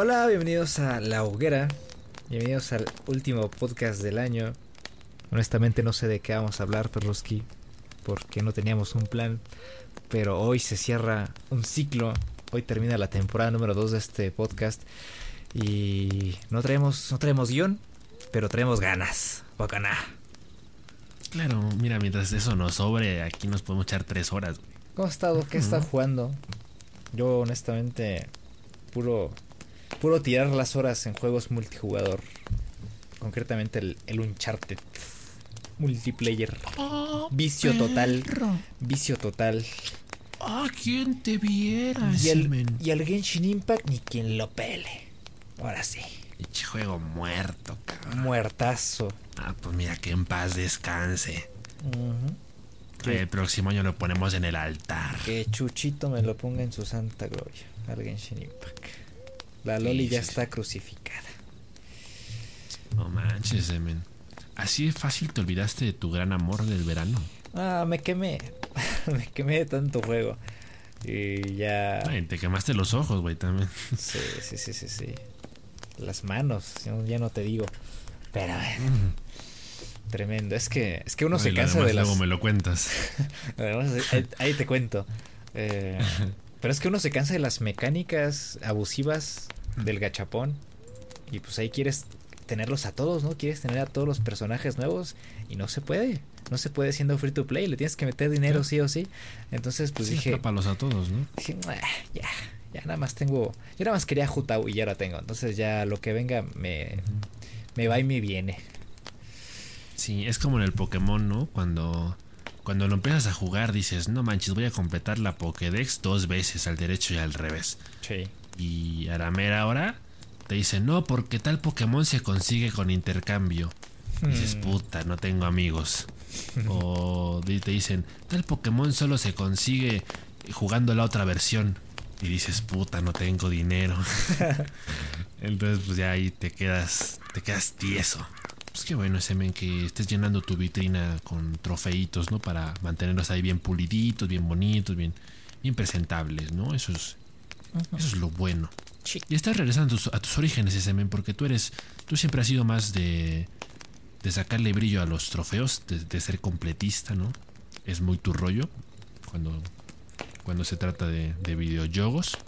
Hola, bienvenidos a La Hoguera. Bienvenidos al último podcast del año. Honestamente no sé de qué vamos a hablar, Perroski, porque no teníamos un plan. Pero hoy se cierra un ciclo. Hoy termina la temporada número 2 de este podcast. Y no traemos, no traemos guion, pero traemos ganas. Bacana. Claro, mira, mientras eso nos sobre, aquí nos podemos echar tres horas. ¿Cómo has estado? ¿Qué está jugando? Yo honestamente, puro, puro tirar las horas en juegos multijugador. Concretamente el, el Uncharted multiplayer. vicio total. Vicio total. Ah, ¿quién te viera? Y el, y el Genshin Impact ni quien lo pele. Ahora sí. juego muerto, cabrón. Muertazo. Ah, pues mira que en paz descanse. El próximo año lo ponemos en el altar. Que Chuchito me lo ponga en su santa gloria. Al Genshin Impact. La Loli ya está crucificada. No manches, men. Así es fácil te olvidaste de tu gran amor del verano. Ah, me quemé. me quemé de tanto juego. Y ya. Ay, te quemaste los ojos, güey, también. sí, sí, sí, sí, sí. Las manos, ya no te digo. Pero Tremendo. Es que, es que uno se cansa de las. Luego me lo cuentas. ahí, te cuento. Eh, pero es que uno se cansa de las mecánicas abusivas del gachapón. Y pues ahí quieres tenerlos a todos, ¿no? Quieres tener a todos los personajes nuevos. Y no se puede. No se puede siendo free to play. Le tienes que meter dinero sí o sí. Entonces, pues dije. Atrápalos a todos, ¿no? Dije, ya. Ya nada más tengo. Yo nada más quería Jutau y ya lo tengo. Entonces ya lo que venga me, me va y me viene. Sí, es como en el Pokémon, ¿no? Cuando, cuando lo empiezas a jugar dices, no manches, voy a completar la Pokédex dos veces, al derecho y al revés. Sí. Y a la mera hora te dicen, no, porque tal Pokémon se consigue con intercambio. Dices, hmm. puta, no tengo amigos. o te dicen, tal Pokémon solo se consigue jugando la otra versión. Y dices, puta, no tengo dinero. Entonces, pues ya ahí te quedas, te quedas tieso. Pues qué bueno, Semen, que estés llenando tu vitrina con trofeitos, ¿no? Para mantenerlos ahí bien puliditos, bien bonitos, bien, bien presentables, ¿no? Eso es, eso es lo bueno. Y estás regresando a tus, orígenes, Semen, porque tú eres, tú siempre has sido más de, de sacarle brillo a los trofeos, de, ser completista, ¿no? Es muy tu rollo cuando, cuando se trata de, de videojuegos.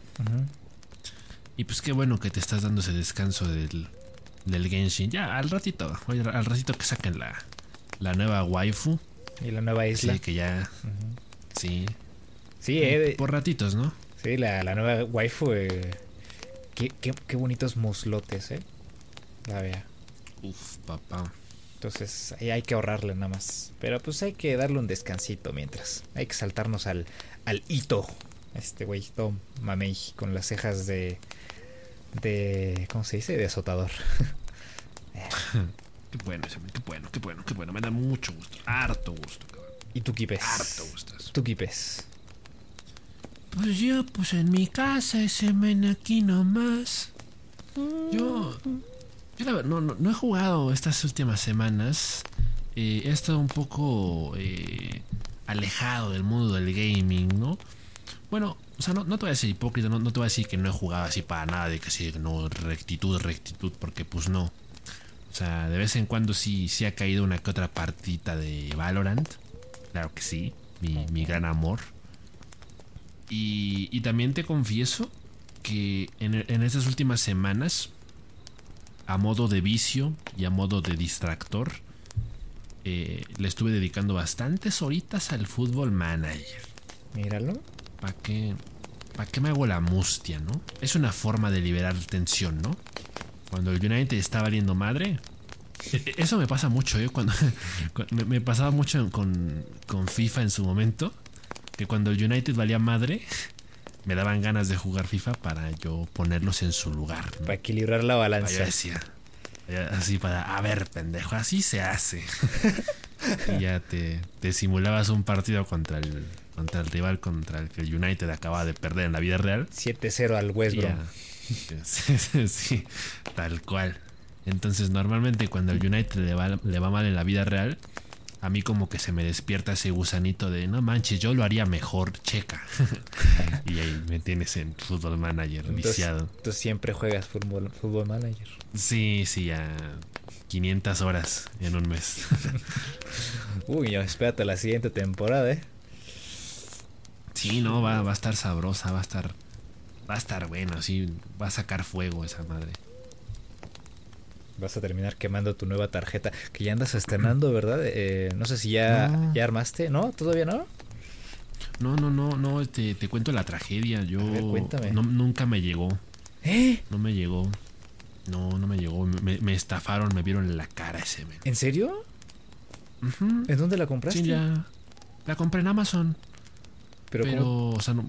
Y pues qué bueno que te estás dando ese descanso del, del Genshin. Ya, al ratito, al ratito que saquen la, la nueva waifu. Y la nueva isla. Sí, que ya. Sí. Sí, eh, Por ratitos, ¿no? Sí, la, la nueva waifu. Eh, qué, qué, qué, bonitos muslotes, ¿eh? La vea. Uf, papá. Entonces ahí hay que ahorrarle nada más. Pero pues hay que darle un descansito mientras. Hay que saltarnos al, al hito. Este güey, Tom Mamey, con las cejas de de. ¿Cómo se dice? De azotador. qué bueno, qué bueno, qué bueno, qué bueno. Me da mucho gusto. Harto gusto, cabrón. ¿Y tú quipes? Harto gusto. ¿Tú quipes? Pues yo, pues en mi casa, ese men aquí nomás. Yo. Yo la verdad, no, no, he jugado estas últimas semanas. Eh, he estado un poco eh, alejado del mundo del gaming, ¿no? Bueno, o sea, no, no te voy a decir hipócrita, no, no, te voy a decir que no he jugado así para nada, de que sí, no, rectitud, rectitud, porque pues no. O sea, de vez en cuando sí, sí ha caído una que otra partita de Valorant. Claro que sí, mi, mi gran amor. Y, y, también te confieso que en, en estas últimas semanas, a modo de vicio y a modo de distractor, eh, le estuve dedicando bastantes horitas al fútbol manager. Míralo. ¿Para qué? ¿Para qué me hago la mustia, no? Es una forma de liberar tensión, ¿no? Cuando el United está valiendo madre. E, eso me pasa mucho, ¿eh? Cuando, me, pasaba mucho con, con FIFA en su momento. Que cuando el United valía madre, me daban ganas de jugar FIFA para yo ponerlos en su lugar. Para equilibrar la balanza. decía, así para, a ver, pendejo, así se hace. y ya te, te simulabas un partido contra el contra el rival contra el que el United acaba de perder en la vida real. 7-0 al West Brom. sí, tal cual. Entonces, normalmente cuando el United le va, le va mal en la vida real, a mí como que se me despierta ese gusanito de, no manches, yo lo haría mejor, checa. y ahí me tienes en Football Manager, viciado. Tú siempre juegas fútbol, fútbol Manager. Sí, sí, ya 500 horas en un mes. Uy, espérate la siguiente temporada, ¿eh? Sí, no, va, va a estar sabrosa, va a estar, va a estar bueno, sí, va a sacar fuego esa madre. Vas a terminar quemando tu nueva tarjeta que ya andas estrenando, ¿verdad? Eh, no sé si ya, ya armaste, ¿no? ¿Todavía no? No, no, no, no, te, te cuento la tragedia. Yo cuéntame. nunca me llegó. ¿Eh? No me llegó. No, no me llegó. Me, estafaron, me vieron en la cara ese men. ¿En serio? ¿En dónde la compraste? Sí, ya. La compré en Amazon. Pero, Pero o sea, no,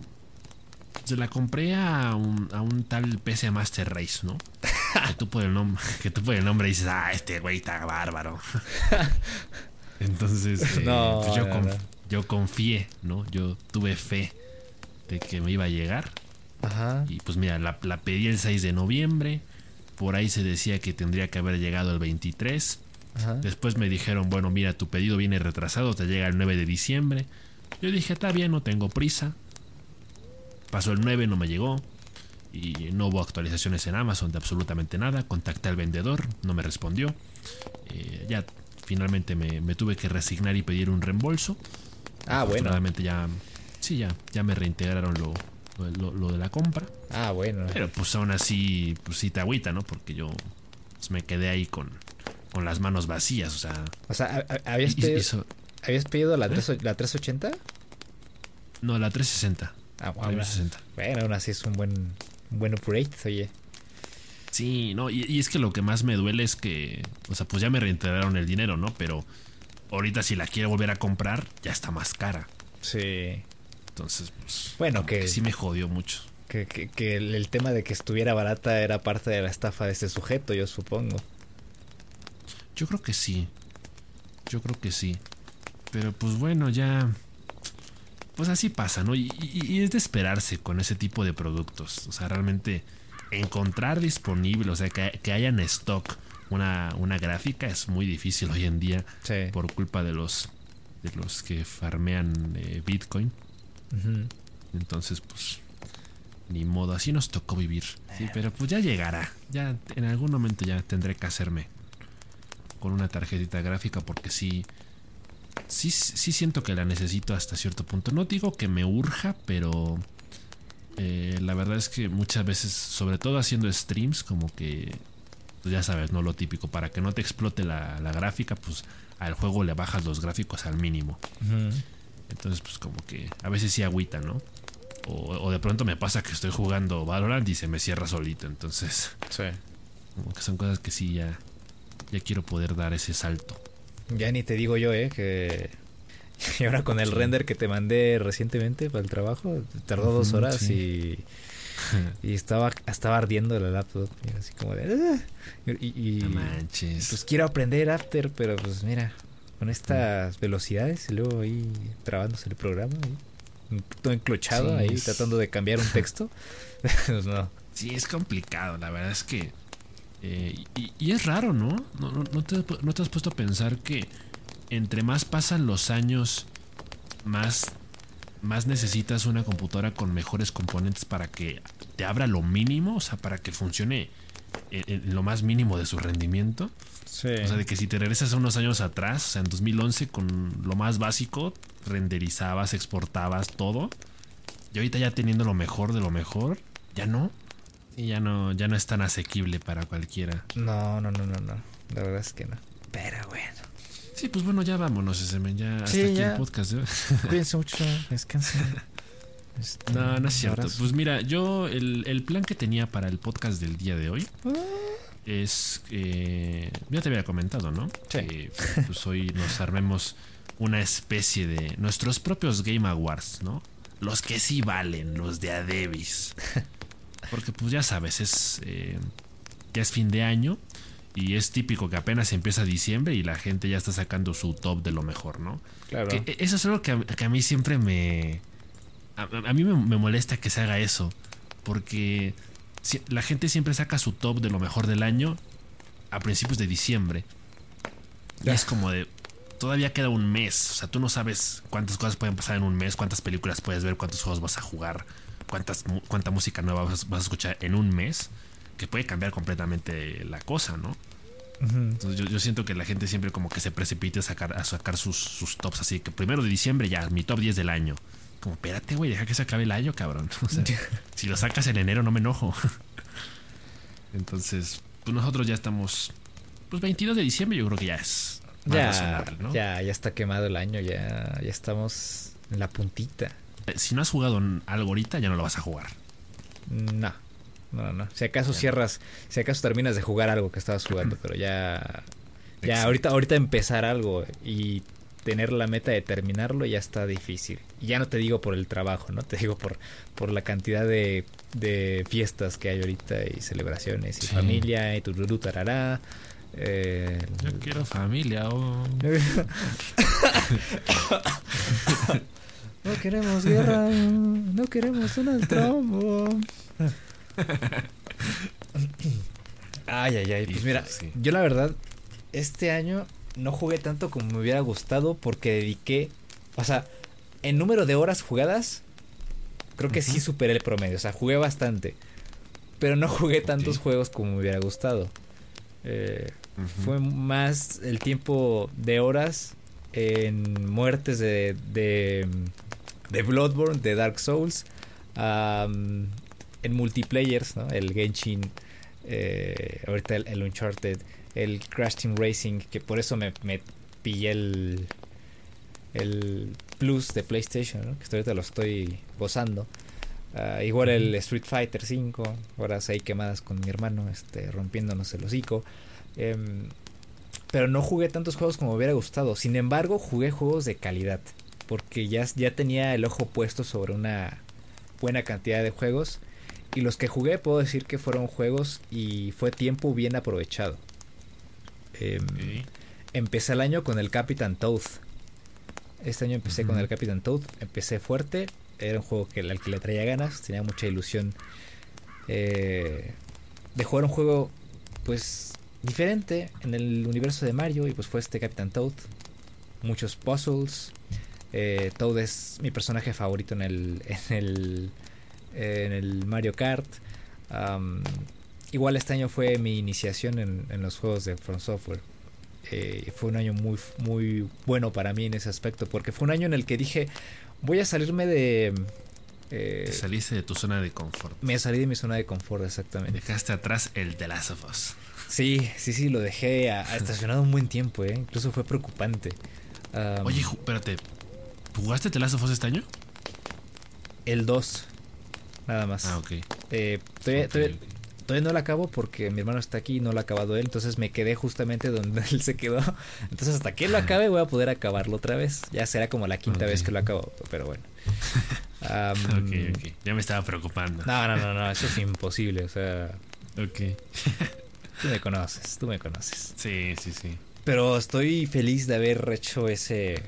se la compré a un, a un tal PC Master Race, ¿no? que, tú por el nombre, que tú por el nombre dices, ah, este güey está bárbaro. Entonces, eh, pues yo, yo confié, ¿no? Yo tuve fe de que me iba a llegar. Ajá. Y pues mira, la, la, pedí el 6 de noviembre. Por ahí se decía que tendría que haber llegado el 23. Ajá. Después me dijeron, bueno, mira, tu pedido viene retrasado, te llega el 9 de diciembre. Yo dije, está bien, no tengo prisa. Pasó el 9, no me llegó. Y no hubo actualizaciones en Amazon de absolutamente nada. Contacté al vendedor, no me respondió. Eh, ya finalmente me, tuve que resignar y pedir un reembolso. Ah, bueno. ya. Sí, ya, ya me reintegraron lo, lo, de la compra. Ah, bueno. Pero pues aún así, pues sí te agüita, ¿no? Porque yo pues, me quedé ahí con, con las manos vacías, o sea. O sea, ¿habías, pedido, ¿habías pedido la, ¿Eh? la 380? No, la 360. Ah, bueno, bueno, aún así es un buen, buen upgrade, oye. Sí, no, y, es que lo que más me duele es que, o sea, pues ya me reintegraron el dinero, ¿no? Pero ahorita si la quiero volver a comprar, ya está más cara. Sí. Entonces, pues. Bueno, que, sí me jodió mucho. Que, que, el, tema de que estuviera barata era parte de la estafa de este sujeto, yo supongo. Yo creo que sí. Yo creo que sí. Pero pues bueno, ya pues así pasa, ¿no? Y, es de esperarse con ese tipo de productos. O sea, realmente encontrar disponible, o sea, que, que haya en stock una, una, gráfica es muy difícil hoy en día por culpa de los, de los que farmean eh, Bitcoin. Entonces, pues, ni modo, así nos tocó vivir. Sí, pero pues ya llegará. Ya en algún momento ya tendré que hacerme con una tarjetita gráfica porque sí sí, sí siento que la necesito hasta cierto punto. No digo que me urja, pero eh, la verdad es que muchas veces, sobre todo haciendo streams, como que, pues ya sabes, no lo típico, para que no te explote la, gráfica, pues al juego le bajas los gráficos al mínimo. Entonces, pues como que a veces sí agüita, ¿no? O, de pronto me pasa que estoy jugando Valorant y se me cierra solito. Entonces, sí. como que son cosas que sí ya, ya quiero poder dar ese salto. Ya ni te digo yo, ¿eh? Que... Y ahora con el render que te mandé recientemente para el trabajo, tardó dos horas y... y estaba, estaba ardiendo la laptop. así como de... Ah". Y, manches. Pues quiero aprender After, pero pues mira, con estas velocidades y luego ahí trabándose el programa. todo enclochado ahí tratando de cambiar un texto. pues no. Sí, es complicado. La verdad es que eh, y, es raro, ¿no? No, no, te, ¿No, te, has puesto a pensar que entre más pasan los años, más, más necesitas una computadora con mejores componentes para que te abra lo mínimo, o sea, para que funcione en, lo más mínimo de su rendimiento? Sí. O sea, de que si te regresas a unos años atrás, o sea, en 2011 con lo más básico, renderizabas, exportabas todo. Y ahorita ya teniendo lo mejor de lo mejor, ya no. Y ya no, ya no es tan asequible para cualquiera. No, no, no, no, no. La verdad es que no. Pero bueno. Sí, pues bueno, ya vámonos, ese Ya hasta aquí el podcast. ¿eh? Cuídense mucho, descansen. Este, no, no es cierto. Pues mira, yo el, plan que tenía para el podcast del día de hoy ah. es eh, ya te había comentado, ¿no? Que pues hoy nos armemos una especie de nuestros propios Game Awards, ¿no? Los que sí valen, los de Adebis. Porque pues ya sabes, es eh, ya es fin de año y es típico que apenas empieza diciembre y la gente ya está sacando su top de lo mejor, ¿no? Claro. E, eso es algo que a, mí siempre me... A, mí me, molesta que se haga eso. Porque la gente siempre saca su top de lo mejor del año a principios de diciembre. Y es como de... todavía queda un mes. O sea, tú no sabes cuántas cosas pueden pasar en un mes, cuántas películas puedes ver, cuántos juegos vas a jugar, cuántas, cuánta música nueva vas, a escuchar en un mes, que puede cambiar completamente la cosa, ¿no? Entonces yo, siento que la gente siempre como que se precipita a sacar, a sacar sus, sus tops así, que primero de diciembre ya, mi top 10 del año. Como, espérate, güey, deja que se acabe el año, cabrón. O sea, si lo sacas en enero no me enojo. Entonces, pues nosotros ya estamos, pues 22 de diciembre yo creo que ya es ya, ya, ya está quemado el año, ya, ya estamos en la puntita. Eh, si no has jugado algo ahorita, ya no lo vas a jugar. No, no, no. Si acaso cierras, si acaso terminas de jugar algo que estabas jugando, pero ya, ya ahorita, ahorita empezar algo y tener la meta de terminarlo ya está difícil. Y ya no te digo por el trabajo, ¿no? Te digo por, por la cantidad de, de fiestas que hay ahorita y celebraciones y familia y tururú tarará. Eh, Yo quiero familia. Oh. no queremos guerra. No queremos un Trump. ay, ay, ay. Pues mira, yo la verdad, este año no jugué tanto como me hubiera gustado porque dediqué. O sea, en número de horas jugadas, creo que sí superé el promedio. O sea, jugué bastante. Pero no jugué tantos juegos como me hubiera gustado. Eh, fue más el tiempo de horas en muertes de, de, de Bloodborne, de Dark Souls, en multiplayers, el Genshin, eh, ahorita el, Uncharted, el Crash Team Racing, que por eso me, me pillé el, el Plus de PlayStation, que ahorita lo estoy gozando. Ah, igual el Street Fighter 5, horas ahí quemadas con mi hermano, este, rompiéndonos el hocico. Em, pero no jugué tantos juegos como me hubiera gustado. Sin embargo, jugué juegos de calidad. Porque ya, ya tenía el ojo puesto sobre una buena cantidad de juegos. Y los que jugué puedo decir que fueron juegos y fue tiempo bien aprovechado. Em, empecé el año con el Capitán Toad. Este año empecé con el Capitán Toad. Empecé fuerte. Era un juego que, al que le traía ganas. Tenía mucha ilusión eh, de jugar un juego pues diferente en el universo de Mario y pues fue este Capitán Toad. Muchos puzzles. Eh, Toad es mi personaje favorito en el, en el, en el Mario Kart. igual este año fue mi iniciación en, los juegos de From Software. Eh, fue un año muy, muy bueno para mí en ese aspecto porque fue un año en el que dije voy a salirme de... Eh, Te saliste de tu zona de confort. Me salí de mi zona de confort, exactamente. Dejaste atrás el The Last of Us. Sí, sí, sí, lo dejé estacionado un buen tiempo, ¿eh? Incluso fue preocupante. Oye, espérate. ¿Jugaste The Last of Us este año? El 2, nada más. Ah, ok. Eh, todavía, no lo acabo porque mi hermano está aquí y no lo ha acabado él, entonces me quedé justamente donde él se quedó. Entonces hasta que él lo acabe voy a poder acabarlo otra vez. Ya será como la quinta vez que lo acabo, pero bueno. ok, ok. Ya me estaba preocupando. No, no, no, no, eso es imposible, o sea... Ok. Tú me conoces, tú me conoces. Sí, sí, sí. Pero estoy feliz de haber hecho ese.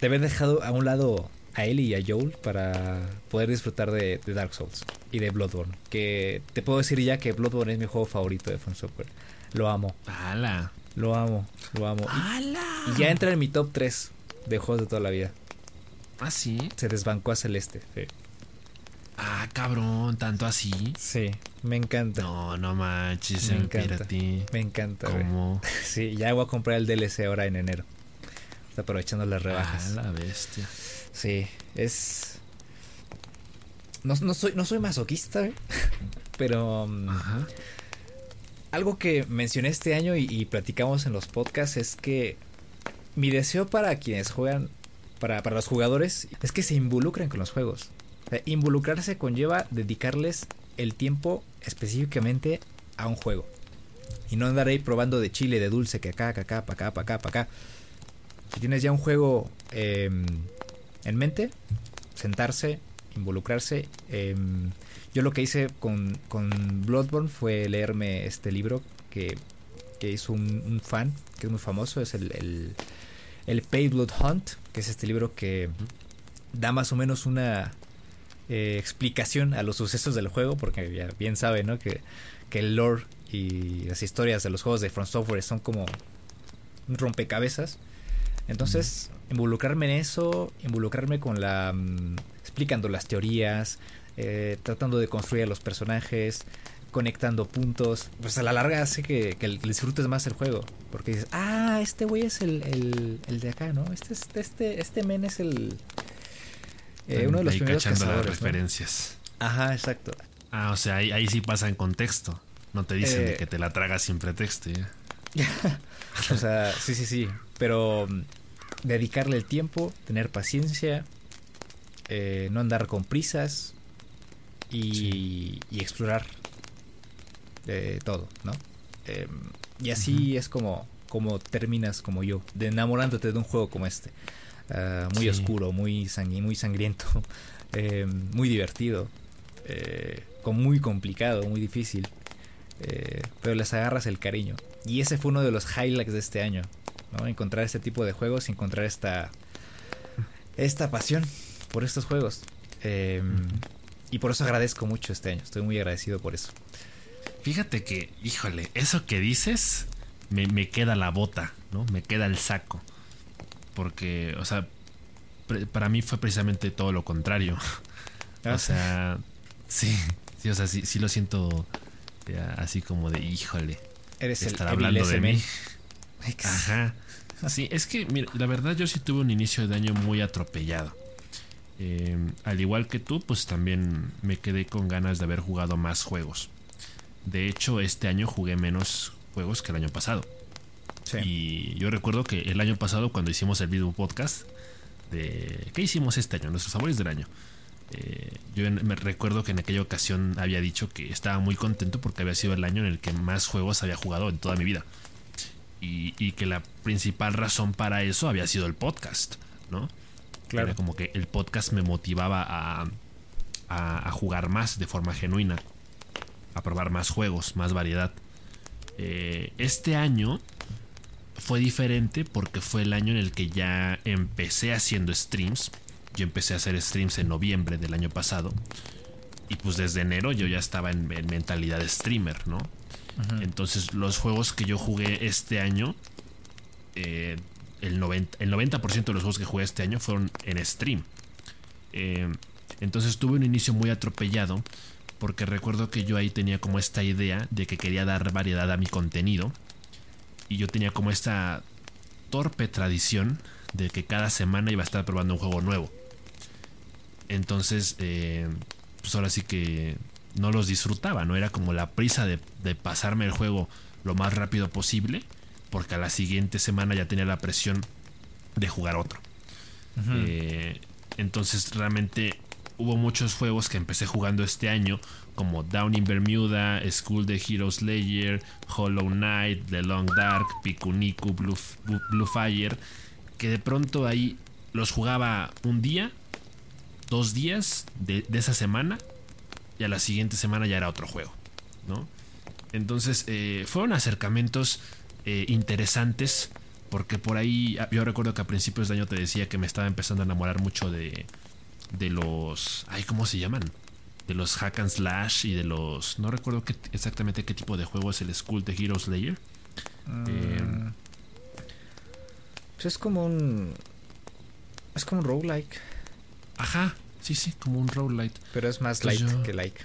De haber dejado a un lado a él y a Joel para poder disfrutar de, Dark Souls y de Bloodborne. Que te puedo decir ya que Bloodborne es mi juego favorito de From Software. Lo amo. ¡Hala! Lo amo, lo amo. Y, ya entra en mi top 3 de juegos de toda la vida. ¿Ah, sí? Se desbancó a Celeste. Sí. Ah, cabrón, tanto así. Sí, me encanta. No, no manches, me encanta. Me encanta. ¿Cómo? Sí, ya voy a comprar el DLC ahora en enero. Está aprovechando las rebajas. Ah, la bestia. Sí, es. No, soy, no soy masoquista, ¿eh? pero. Um, Ajá. Algo que mencioné este año y, y, platicamos en los podcasts es que mi deseo para quienes juegan, para, para los jugadores, es que se involucren con los juegos involucrarse conlleva dedicarles el tiempo específicamente a un juego. Y no andar ahí probando de chile, de dulce, que acá, que acá, para acá, para acá, para acá. Si tienes ya un juego em, en mente, sentarse, involucrarse. Em, yo lo que hice con, con, Bloodborne fue leerme este libro que, que hizo un, fan, que es muy famoso, es el, el, el Pay Blood Hunt, que es este libro que da más o menos una eh, explicación a los sucesos del juego, porque ya bien sabe, ¿no? Que, el lore y las historias de los juegos de Front Software son como un rompecabezas. Entonces, involucrarme en eso, involucrarme con la... Mm, explicando las teorías, eh, tratando de construir a los personajes, conectando puntos, pues a la larga hace que, que disfrutes más el juego. Porque dices, ah, este güey es el, el, de acá, ¿no? Este, este, este men es el... Eh, uno de los primeros cazadores, las referencias. Ajá, exacto. Ah, o sea, ahí, ahí sí pasa en contexto. No te dicen de eh, que te la tragas sin pretexto. o sea, sí, sí, sí. Pero mm, dedicarle el tiempo, tener paciencia, eh, no andar con prisas y, y explorar todo, ¿no? Em, y así es como, como terminas como yo, de enamorándote de un juego como este. Ah, muy oscuro, muy, muy sangriento, em, muy divertido, eh, muy complicado, muy difícil. Eh, pero les agarras el cariño. Y ese fue uno de los highlights de este año. ¿No? Encontrar este tipo de juegos y encontrar esta, esta pasión por estos juegos. Em, y por eso agradezco mucho este año. Estoy muy agradecido por eso. Fíjate que, híjole, eso que dices me, queda la bota, ¿no? Me queda el saco. Porque, o sea, para mí fue precisamente todo lo contrario. o ah. sea, sí, sí, o sea, sí, sí lo siento así como de, híjole. Eres estar hablando de mí. Ajá. Sí, es que, mira, la verdad yo sí tuve un inicio de año muy atropellado. Em, al igual que tú, pues también me quedé con ganas de haber jugado más juegos. De hecho, este año jugué menos juegos que el año pasado. Y yo recuerdo que el año pasado, cuando hicimos el video podcast de. ¿Qué hicimos este año? Nuestros favoritos del año. Eh, yo me recuerdo que en aquella ocasión había dicho que estaba muy contento porque había sido el año en el que más juegos había jugado en toda mi vida. Y, que la principal razón para eso había sido el podcast, ¿no? Claro. Era como que el podcast me motivaba a, a jugar más de forma genuina a probar más juegos, más variedad. Eh, este año fue diferente porque fue el año en el que ya empecé haciendo streams. Yo empecé a hacer streams en noviembre del año pasado. Y pues desde enero yo ya estaba en, mentalidad de streamer, ¿no? Entonces los juegos que yo jugué este año, eh, el, 90%, el 90 de los juegos que jugué este año fueron en stream. Eh, entonces tuve un inicio muy atropellado porque recuerdo que yo ahí tenía como esta idea de que quería dar variedad a mi contenido y yo tenía como esta torpe tradición de que cada semana iba a estar probando un juego nuevo. Entonces, eh, pues ahora sí que no los disfrutaba, no era como la prisa de, pasarme el juego lo más rápido posible, porque a la siguiente semana ya tenía la presión de jugar otro. Eh, entonces realmente hubo muchos juegos que empecé jugando este año, como Down in Bermuda, School the Hero Slayer, Hollow Knight, The Long Dark, Pikuniku, Blue, Blue Fire, que de pronto ahí los jugaba un día, dos días de, esa semana, y a la siguiente semana ya era otro juego, ¿no? Entonces eh, fueron acercamientos eh, interesantes, porque por ahí yo recuerdo que a principios de año te decía que me estaba empezando a enamorar mucho de de los. Ay, ¿cómo se llaman? De los hack and slash y de los. No recuerdo qué, exactamente qué tipo de juego es el School de Heroes Slayer. Eh, pues es como un. Es como un roguelike. Ajá, sí, sí, como un roguelike. Pero es más light que like.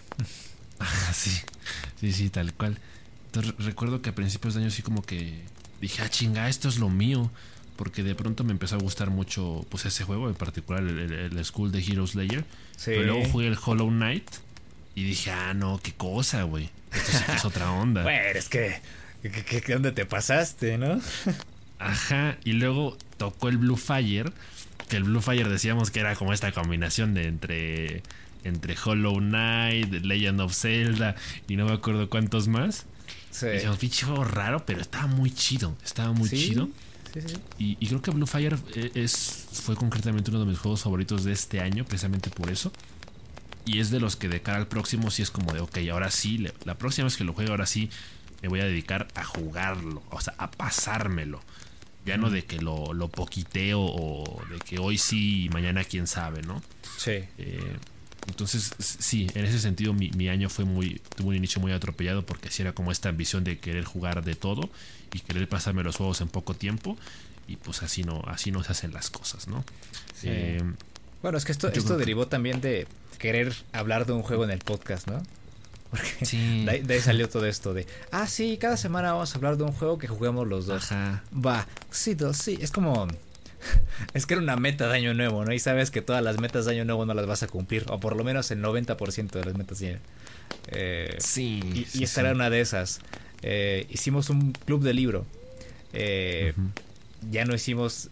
Ajá, sí, sí, sí, tal cual. Entonces recuerdo que a principios de año sí como que dije, ah, chinga, esto es lo mío porque de pronto me empezó a gustar mucho pues ese juego, en particular el, School de Heroes Slayer. Pero luego jugué el Hollow Knight y dije, ah, no, qué cosa, güey. Esto sí que es otra onda. Bueno, es que, ¿qué dónde te pasaste, no? Ajá, y luego tocó el Blue Fire, que el Blue Fire decíamos que era como esta combinación de entre, entre Hollow Knight, Legend of Zelda y no me acuerdo cuántos más. Sí. Y un juego raro, pero estaba muy chido, estaba muy chido. Y, creo que Blue Fire eh, es, fue concretamente uno de mis juegos favoritos de este año, precisamente por eso. Y es de los que de cara al próximo sí es como de, ok, ahora sí, la próxima vez que lo juegue, ahora sí me voy a dedicar a jugarlo, o sea, a pasármelo. Ya no de que lo, lo poquiteo o de que hoy sí y mañana quién sabe, ¿no? Sí. Eh, entonces, sí, en ese sentido mi, mi, año fue muy, tuvo un inicio muy atropellado porque sí era como esta ambición de querer jugar de todo y querer pasarme los juegos en poco tiempo. y pues así no, así no se hacen las cosas, ¿no? Eh, bueno, es que esto, esto derivó también de querer hablar de un juego en el podcast, ¿no? Porque sí. de, ahí, salió todo esto de, ah, sí, cada semana vamos a hablar de un juego que juguemos los dos. Ajá. Va, sí, dos, sí, es como... Es que era una meta de año nuevo, ¿no? Y sabes que todas las metas de año nuevo no las vas a cumplir, o por lo menos el 90% de las metas de eh, sí. Y, esta era una de esas. Eh, hicimos un club de libro. Eh, ya no hicimos.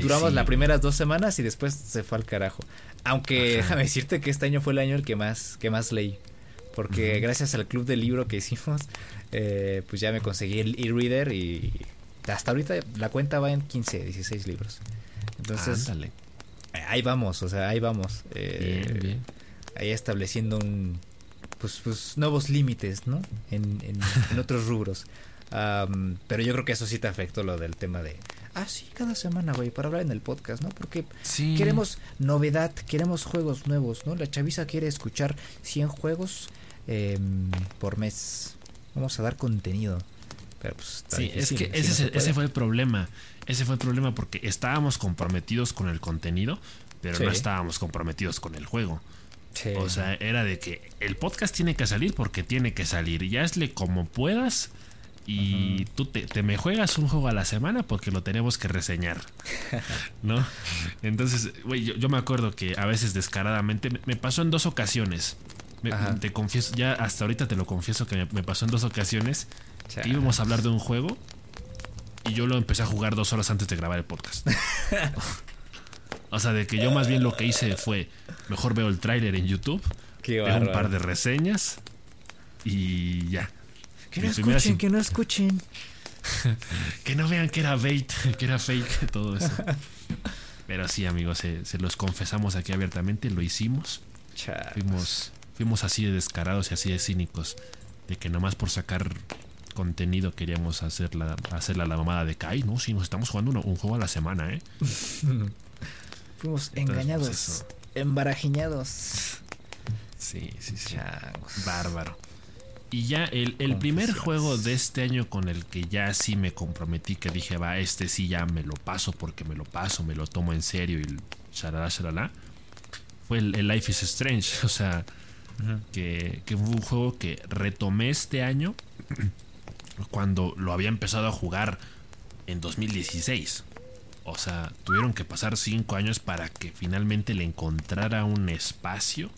Duramos las primeras dos semanas y después se fue al carajo. Aunque déjame decirte que este año fue el año el que más, que más leí. Porque gracias al club de libro que hicimos, eh, pues ya me conseguí el e-reader y hasta ahorita la cuenta va en 15, 16 libros. Entonces, ahí vamos, o sea, ahí vamos. Eh, ahí estableciendo un, pues, pues nuevos límites, ¿no? En, en, otros rubros. pero yo creo que eso sí te afectó lo del tema de ah, sí, cada semana, güey, para hablar en el podcast, ¿no? Porque queremos novedad, queremos juegos nuevos, ¿no? La chaviza quiere escuchar 100 juegos em, por mes. Vamos a dar contenido. Pero pues, sí, es que ese, ese, fue el problema. Ese fue el problema porque estábamos comprometidos con el contenido, pero no estábamos comprometidos con el juego. O sea, era de que el podcast tiene que salir porque tiene que salir. Y hazle como puedas y tú te, me juegas un juego a la semana porque lo tenemos que reseñar. ¿No? Entonces, güey, yo, me acuerdo que a veces descaradamente me, pasó en dos ocasiones. te confieso, ya hasta ahorita te lo confieso que me, pasó en dos ocasiones. íbamos a hablar de un juego y yo lo empecé a jugar dos horas antes de grabar el podcast. o sea, de que yo más bien lo que hice fue, mejor veo el tráiler en YouTube, veo un par de reseñas y ya. Que no escuchen, que no escuchen. que no vean que era bait, que era fake, todo eso. Pero sí, amigos, se, los confesamos aquí abiertamente, lo hicimos. Fuimos, fuimos así de descarados y así de cínicos. De que nomás por sacar contenido queríamos hacer la, hacer la, mamada de Kai. No, sí, nos estamos jugando un, juego a la semana, ¿eh? Fuimos engañados, pues, embarajiñados. Sí, sí, sí. Bárbaro. Y ya el, primer juego de este año con el que ya sí me comprometí, que dije, va, este sí ya me lo paso porque me lo paso, me lo tomo en serio y shalala, shalala, fue el, Life is Strange. O sea, que, que, fue un juego que retomé este año cuando lo había empezado a jugar en 2016. O sea, tuvieron que pasar cinco años para que finalmente le encontrara un espacio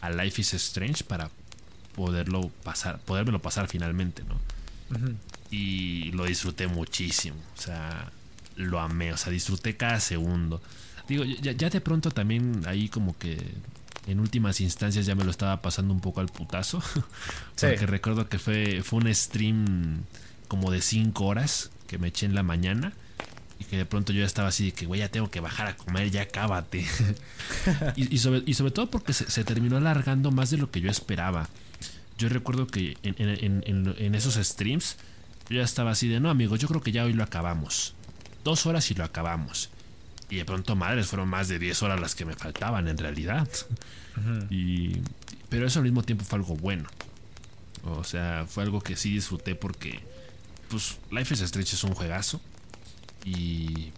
a Life is Strange para poderlo pasar, podérmelo pasar finalmente, ¿no? Y lo disfruté muchísimo, o sea, lo amé, o sea, disfruté cada segundo. Digo, ya, de pronto también ahí como que en últimas instancias ya me lo estaba pasando un poco al putazo. Porque recuerdo que fue, fue un stream como de 5 horas que me eché en la mañana. Y que de pronto yo ya estaba así de que, güey, ya tengo que bajar a comer, ya cábate. y, sobre, y sobre todo porque se, terminó alargando más de lo que yo esperaba yo recuerdo que en, esos streams yo ya estaba así de, no amigos, yo creo que ya hoy lo acabamos. Dos horas y lo acabamos. Y de pronto, madres, fueron más de 10 horas las que me faltaban en realidad. y, pero eso al mismo tiempo fue algo bueno. O sea, fue algo que sí disfruté porque, pues, Life is Strange es un juegazo. Y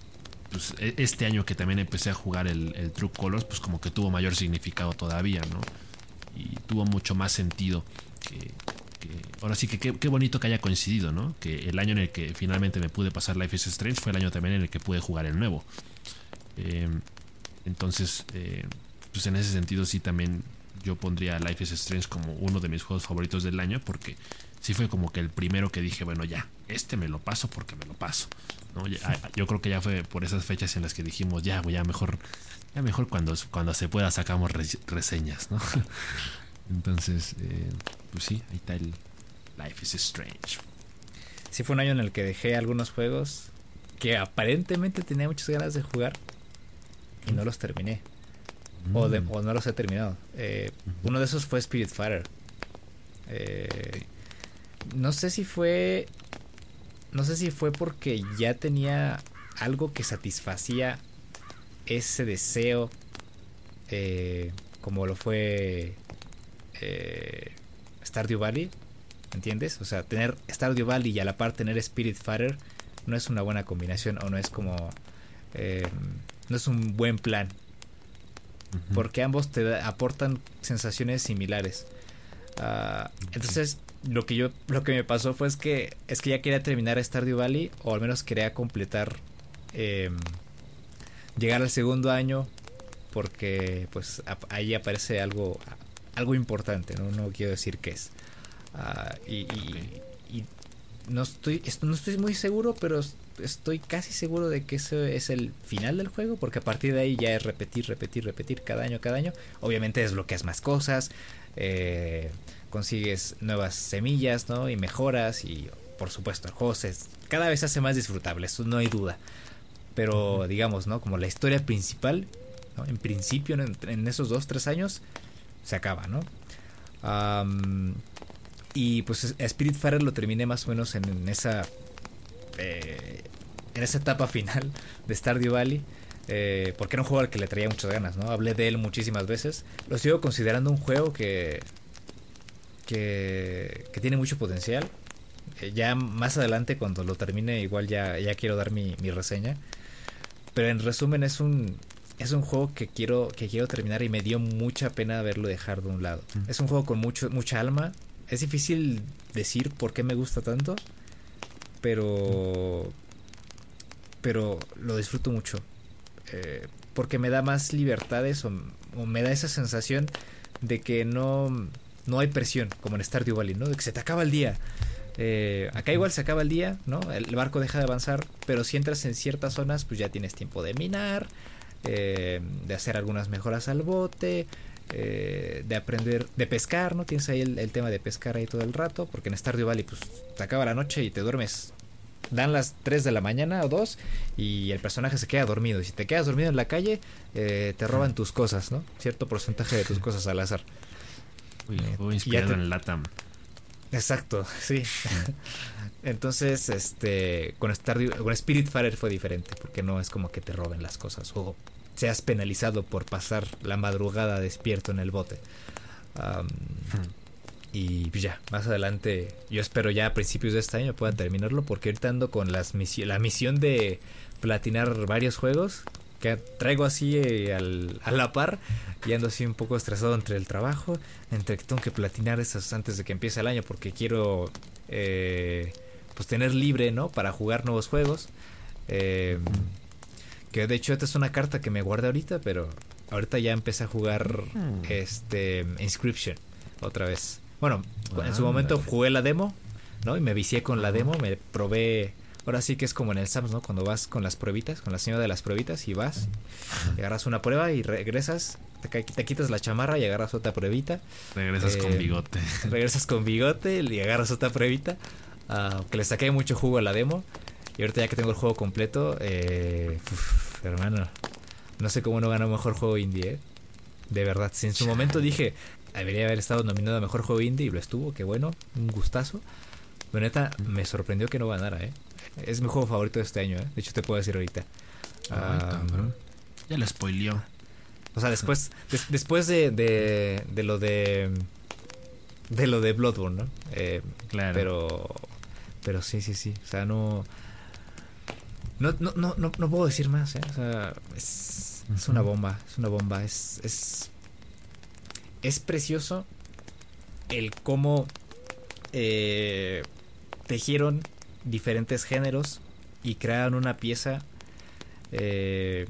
pues, e, este año que también empecé a jugar el, el True Colors, pues como que tuvo mayor significado todavía, ¿no? Y tuvo mucho más sentido que, ahora sí que qué bonito que haya coincidido, ¿no? Que el año en el que finalmente me pude pasar Life is Strange fue el año también en el que pude jugar el nuevo. Eh, entonces, eh, pues en ese sentido sí también yo pondría Life is Strange como uno de mis juegos favoritos del año porque sí fue como que el primero que dije, bueno, ya, este me lo paso porque me lo paso. yo creo que ya fue por esas fechas en las que dijimos, ya, ya mejor, ya mejor cuando, cuando se pueda sacamos reseñas, ¿no? Entonces, eh, pues sí, ahí está el Life is Strange. Sí fue un año en el que dejé algunos juegos que aparentemente tenía muchas ganas de jugar y no los terminé. O, mm. no los he terminado. Eh, uno de esos fue Spirit Fighter. Eh, no sé si fue. No sé si fue porque ya tenía algo que satisfacía ese deseo. como lo fue eh, Stardew Valley, ¿entiendes? O sea, tener Stardew Valley y a la par tener Spirit Fighter no es una buena combinación o no es como... Eh, no es un buen plan. Porque ambos te aportan sensaciones similares. Ah, entonces, lo que yo lo que me pasó fue es que es que ya quería terminar Stardew Valley o al menos quería completar em, llegar al segundo año porque pues ahí aparece algo algo importante no no quiero decir qué es. Ah, y, y, no estoy no estoy muy seguro pero estoy casi seguro de que ese es el final del juego porque a partir de ahí ya es repetir repetir repetir cada año cada año. Obviamente desbloqueas más cosas eh, consigues nuevas semillas no y mejoras y por supuesto el juego se, cada vez se hace más disfrutable eso no hay duda. Pero digamos no como la historia principal en principio, en, esos dos, tres años, se acaba, ¿no? y pues Spirit Spiritfarer lo terminé más o menos en, esa eh, en esa etapa final de Stardew Valley. Eh, porque era un juego al que le traía muchas ganas, ¿no? Hablé de él muchísimas veces. Lo sigo considerando un juego que, que, que tiene mucho potencial. Eh, ya más adelante, cuando lo termine, igual ya, ya quiero dar mi, mi reseña. Pero en resumen, es un, es un juego que quiero, que quiero terminar y me dio mucha pena haberlo dejado de un lado. Es un juego con mucho, mucha alma. Es difícil decir por qué me gusta tanto, pero, pero lo disfruto mucho. Eh, porque me da más libertades o, me da esa sensación de que no, no hay presión, como en Stardew Valley, ¿no? De que se te acaba el día. Eh, acá igual se acaba el día, ¿no? El barco deja de avanzar, pero si entras en ciertas zonas, pues ya tienes tiempo de minar, eh, de hacer algunas mejoras al bote, eh, de aprender, de pescar, ¿no? Tienes ahí el, tema de pescar ahí todo el rato, porque en Stardew Valley pues te acaba la noche y te duermes. Dan las 3 de la mañana o 2 y el personaje se queda dormido. Y si te quedas dormido en la calle, eh, te roban tus cosas, ¿no? Cierto porcentaje de tus cosas al azar. Uy, inspirado en Latam. Exacto, sí. Entonces, este, con, Stardew, con Spiritfarer fue diferente, porque no es como que te roben las cosas o seas penalizado por pasar la madrugada despierto en el bote. y pues ya, más adelante, yo espero ya a principios de este año puedan terminarlo, porque ahorita ando con las la misión de platinar varios juegos que traigo así eh, al, a la par y ando así un poco estresado entre el trabajo, entre que tengo que platinar esas antes de que empiece el año porque quiero eh, pues tener libre, ¿no? Para jugar nuevos juegos. Eh, que de hecho esta es una carta que me guardé ahorita, pero ahorita ya empecé a jugar este Inscription otra vez. Bueno, en su momento jugué la demo, ¿no? Y me vicié con la demo, me probé Ahora sí que es como en el SAMS, ¿no? Cuando vas con las pruebitas, con la señora de las pruebitas y vas, y agarras una prueba y regresas, te, te, quitas la chamarra y agarras otra pruebita. Regresas con eh, bigote. Regresas con bigote y agarras otra pruebita. Uh, que le saqué mucho jugo a la demo. Y ahorita ya que tengo el juego completo, eh, hermano, no sé cómo no ganó mejor juego indie, ¿eh? De verdad, si en su momento dije, debería haber estado nominado a mejor juego indie y lo estuvo, qué bueno, un gustazo. Pero neta, me sorprendió que no ganara, ¿eh? Es mi juego favorito de este año, ¿eh? De hecho, te puedo decir ahorita. ya lo spoileó. O sea, después, después de, de, lo de. De lo de Bloodborne, ¿no? Eh, claro. Pero. Pero sí, sí, sí. O sea, no. No, no, no, no, puedo decir más, ¿eh? O sea, es, es una bomba. Es una bomba. Es. Es, es precioso el cómo. Eh, tejieron diferentes géneros y crearon una pieza eh,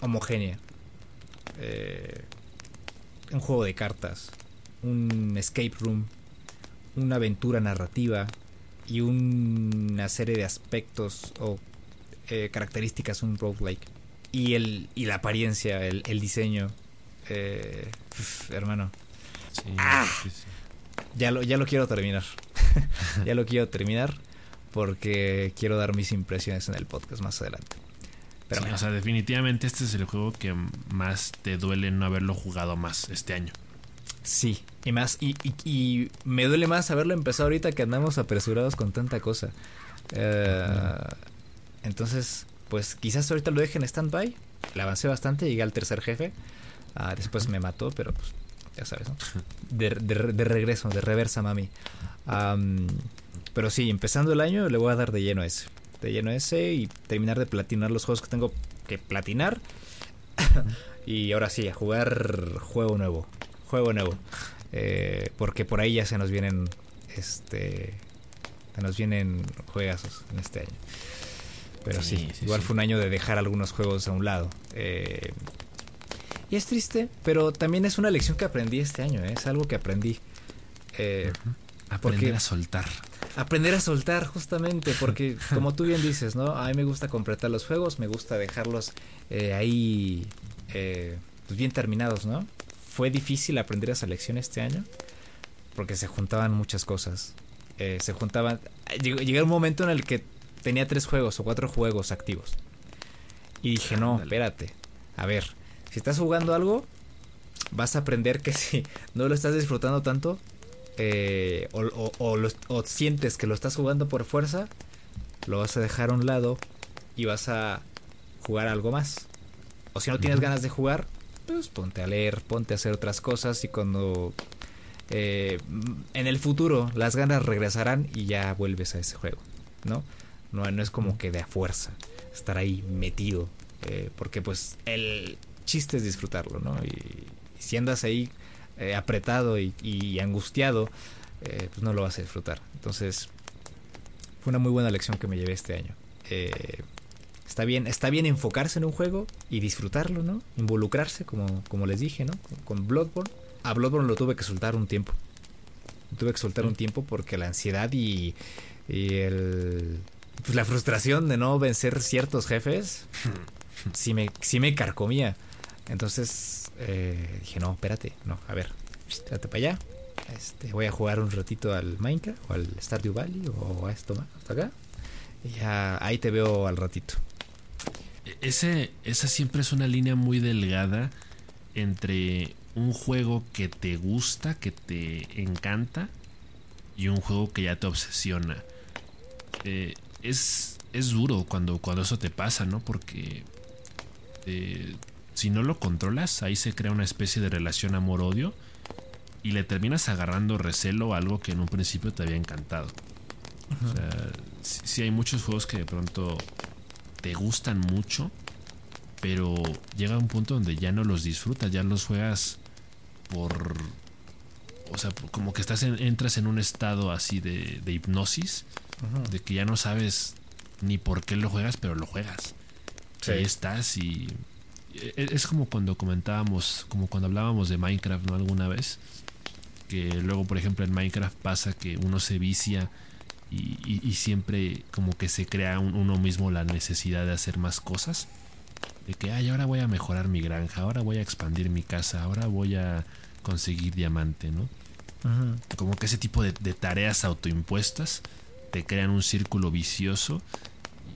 homogénea. Eh, un juego de cartas, un escape room, una aventura narrativa y una serie de aspectos o eh, características, un roguelike. Y, el, y la apariencia, el, diseño. hermano. Ah, ya, lo, ya lo quiero terminar. ya lo quiero terminar porque quiero dar mis impresiones en el podcast más adelante. Pero o sea, definitivamente este es el juego que más te duele no haberlo jugado más este año. Sí, y más, y, y, me duele más haberlo empezado ahorita que andamos apresurados con tanta cosa. Eh, entonces, pues quizás ahorita lo deje en stand-by. Le avancé bastante, llegué al tercer jefe. Ah, después me mató, pero pues ya sabes, ¿no? De, de, regreso, de reversa, mami. Pero sí, empezando el año le voy a dar de lleno ese. De lleno ese y terminar de platinar los juegos que tengo que platinar. y ahora sí, a jugar juego nuevo. Juego nuevo. Eh, porque por ahí ya se nos vienen. Este. Se nos vienen juegazos en este año. Pero sí, igual fue un año de dejar algunos juegos a un lado. Eh, y es triste, pero también es una lección que aprendí este año, ¿eh? es algo que aprendí. Eh, aprender a soltar. Aprender a soltar, justamente, porque como tú bien dices, ¿no? A mí me gusta completar los juegos, me gusta dejarlos eh, ahí pues bien terminados, ¿no? Fue difícil aprender esa lección este año, porque se juntaban muchas cosas. se juntaban... Llegó, un momento en el que tenía tres juegos o cuatro juegos activos. Y dije, no, espérate. A ver, si estás jugando algo, vas a aprender que si no lo estás disfrutando tanto, eh, o, sientes que lo estás jugando por fuerza, lo vas a dejar a un lado y vas a jugar algo más. O si no tienes ganas de jugar, pues ponte a leer, ponte a hacer otras cosas y cuando eh, en el futuro las ganas regresarán y ya vuelves a ese juego, ¿no? No, no es como que de a fuerza estar ahí metido, eh, porque pues el chiste es disfrutarlo, ¿no? Y, si andas ahí eh, apretado y, angustiado, eh, pues no lo vas a disfrutar. Entonces, fue una muy buena lección que me llevé este año. está bien, está bien enfocarse en un juego y disfrutarlo, ¿no? Involucrarse, como, como les dije, ¿no? Con, Bloodborne. A Bloodborne lo tuve que soltar un tiempo. Tuve que soltar un tiempo porque la ansiedad y, y el pues la frustración de no vencer ciertos jefes sí me, sí me carcomía. Entonces eh, dije, no, espérate, no, a ver, espérate para allá. Este, voy a jugar un ratito al Minecraft o al Stardew Valley o a esto más, hasta acá. Y ya ahí te veo al ratito. E-, ese, esa siempre es una línea muy delgada entre un juego que te gusta, que te encanta, y un juego que ya te obsesiona. Eh, es, es duro cuando, cuando eso te pasa, ¿no? Porque eh, si no lo controlas, ahí se crea una especie de relación amor-odio y le terminas agarrando recelo a algo que en un principio te había encantado. O sea, sí, hay muchos juegos que de pronto te gustan mucho, pero llega un punto donde ya no los disfrutas, ya los juegas por... O sea, como que estás entras en un estado así de, de hipnosis de que ya no sabes ni por qué lo juegas, pero lo juegas. Ahí estás y es como cuando comentábamos, como cuando hablábamos de Minecraft, ¿no? Alguna vez. Que luego, por ejemplo, en Minecraft pasa que uno se vicia y, siempre como que se crea uno mismo la necesidad de hacer más cosas. De que, ay, ahora voy a mejorar mi granja, ahora voy a expandir mi casa, ahora voy a conseguir diamante, ¿no? Como que ese tipo de tareas autoimpuestas te crean un círculo vicioso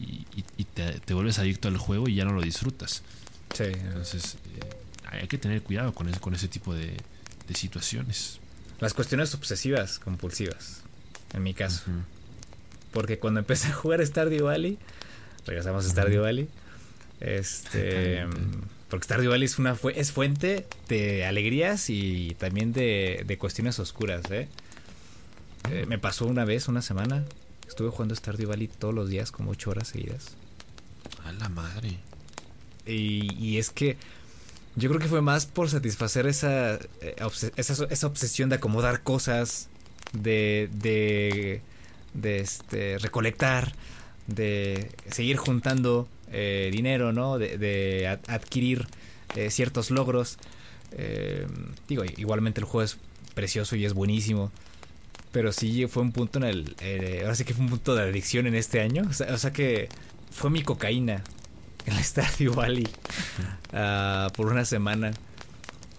y, te, vuelves adicto al juego y ya no lo disfrutas. Sí. Entonces eh, hay que tener cuidado con, ese, con ese tipo de, situaciones. Las cuestiones obsesivas, compulsivas, en mi caso. Porque cuando empecé a jugar Stardew Valley, regresamos a Stardew Valley, este... Porque Stardew Valley es, una, es fuente de alegrías y también de, de cuestiones oscuras, ¿eh? ¿eh? me pasó una vez, una semana, Estuve jugando Stardew Valley todos los días, como 8 horas seguidas. A la madre. Y, es que yo creo que fue más por satisfacer esa, eh, esa, obsesión de acomodar cosas, de, de, de este, recolectar, de seguir juntando eh, dinero, ¿no? De, adquirir eh, ciertos logros. digo, igualmente el juego es precioso y es buenísimo. Pero sí fue un punto en el. Ahora sí que fue un punto de adicción en este año. O sea, que fue mi cocaína en el Stardew Valley uh, por una semana.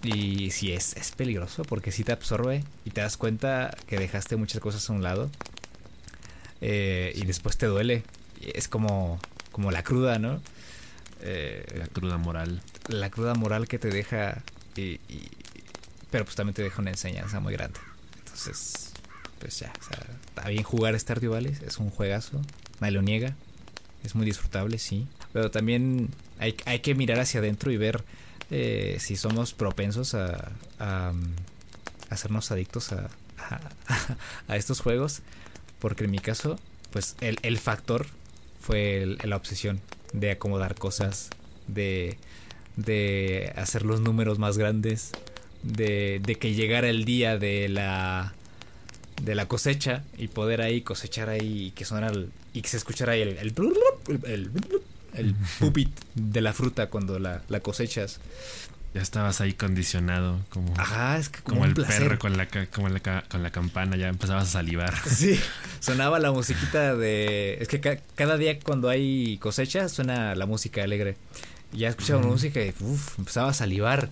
Y sí, es, es peligroso porque sí te absorbe y te das cuenta que dejaste muchas cosas a un lado. Eh, y después te duele. Es como, como la cruda, ¿no? Eh, la cruda moral. La cruda moral que te deja. y, pero pues también te deja una enseñanza muy grande. Entonces, pues ya, o sea, está bien jugar Stardew Valley, es un juegazo, nadie lo niega, es muy disfrutable, sí, pero también hay, hay que mirar hacia adentro y ver eh, si somos propensos a, a, hacernos adictos a, a, estos juegos, Porque en mi caso, pues el, el factor fue la obsesión de acomodar cosas, de, de hacer los números más grandes, de, de que llegara el día de la de la cosecha y poder ahí cosechar ahí y que sonara y que se escuchara ahí el el, el, el, pupit de la fruta cuando la, la cosechas ya estabas ahí condicionado, como, Ajá, es que como, el placer. perro con la, como la con la campana, ya empezabas a salivar. Sí, sonaba la musiquita de... Es que ca- cada día cuando hay cosecha suena la música alegre. Ya escuchaba música y uf, empezaba a salivar.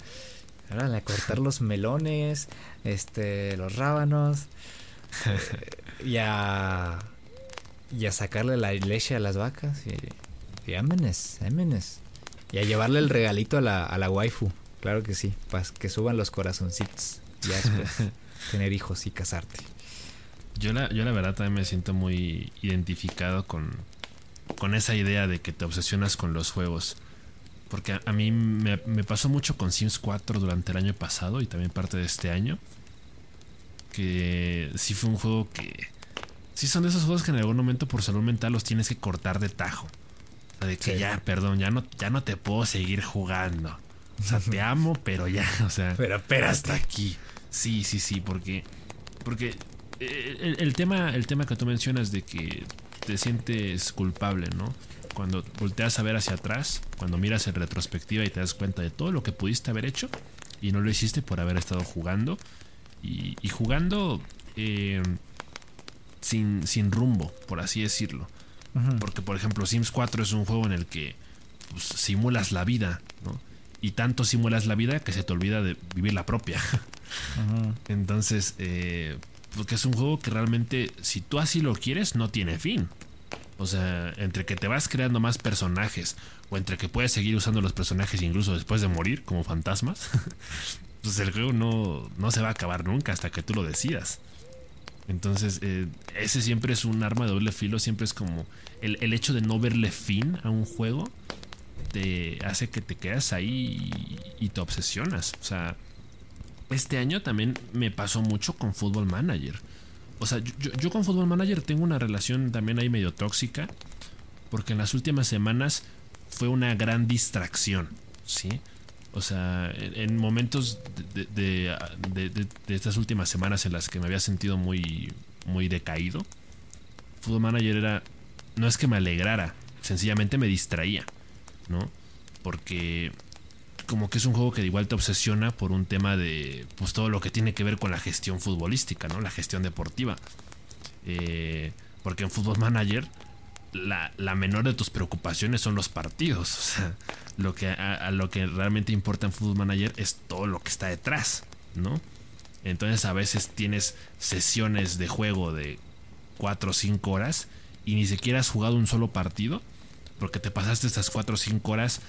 Ahora a cortar los melones, este, los rábanos. eh, y a... Y a sacarle la leche a las vacas. Y, y ámenes, ámenes. Y a llevarle el regalito a la, a la waifu. Claro que sí, para que suban los corazoncitos. Ya después tener hijos y casarte. Yo la, yo la verdad también me siento muy identificado con, con esa idea de que te obsesionas con los juegos. Porque a, a mí me, me pasó mucho con Sims 4 durante el año pasado y también parte de este año. Que sí fue un juego que... Sí son de esos juegos que en algún momento por salud mental los tienes que cortar de tajo. De que Sí. ya, perdón, ya no, ya no te puedo seguir jugando. O sea, te amo, pero ya, o sea... Pero espérate. hasta aquí. Sí, sí, sí, porque porque eh, el, el tema el tema que tú mencionas de que te sientes culpable, ¿no? Cuando volteas a ver hacia atrás, cuando miras en retrospectiva y te das cuenta de todo lo que pudiste haber hecho y no lo hiciste por haber estado jugando y, y jugando eh, sin, sin rumbo, por así decirlo. Porque, por ejemplo, Sims 4 es un juego en el que pues, simulas la vida, ¿no? Y tanto simulas la vida que se te olvida de vivir la propia. Entonces, eh, porque es un juego que realmente, si tú así lo quieres, no tiene fin. O sea, entre que te vas creando más personajes, o entre que puedes seguir usando los personajes incluso después de morir, como fantasmas, pues el juego no, no se va a acabar nunca hasta que tú lo decidas. Entonces, eh, ese siempre es un arma de doble filo, siempre es como el, el hecho de no verle fin a un juego te hace que te quedas ahí y, te obsesionas. O sea, este año también me pasó mucho con Football Manager. O sea, yo, yo con Football Manager tengo una relación también ahí medio tóxica. Porque en las últimas semanas fue una gran distracción. ¿Sí? O sea, en, en momentos de, de- de- de- de estas últimas semanas en las que me había sentido muy, muy decaído, Football Manager era. No es que me alegrara, sencillamente me distraía. ¿No? Porque como que es un juego que igual te obsesiona por un tema de pues todo lo que tiene que ver con la gestión futbolística, ¿no? La gestión deportiva. Eh, porque en Football Manager la, la menor de tus preocupaciones son los partidos. O sea, lo que, a, a lo que realmente importa en Football Manager es todo lo que está detrás, ¿no? Entonces a veces tienes sesiones de juego de 4 o 5 horas y ni siquiera has jugado un solo partido porque te pasaste estas 4 o 5 horas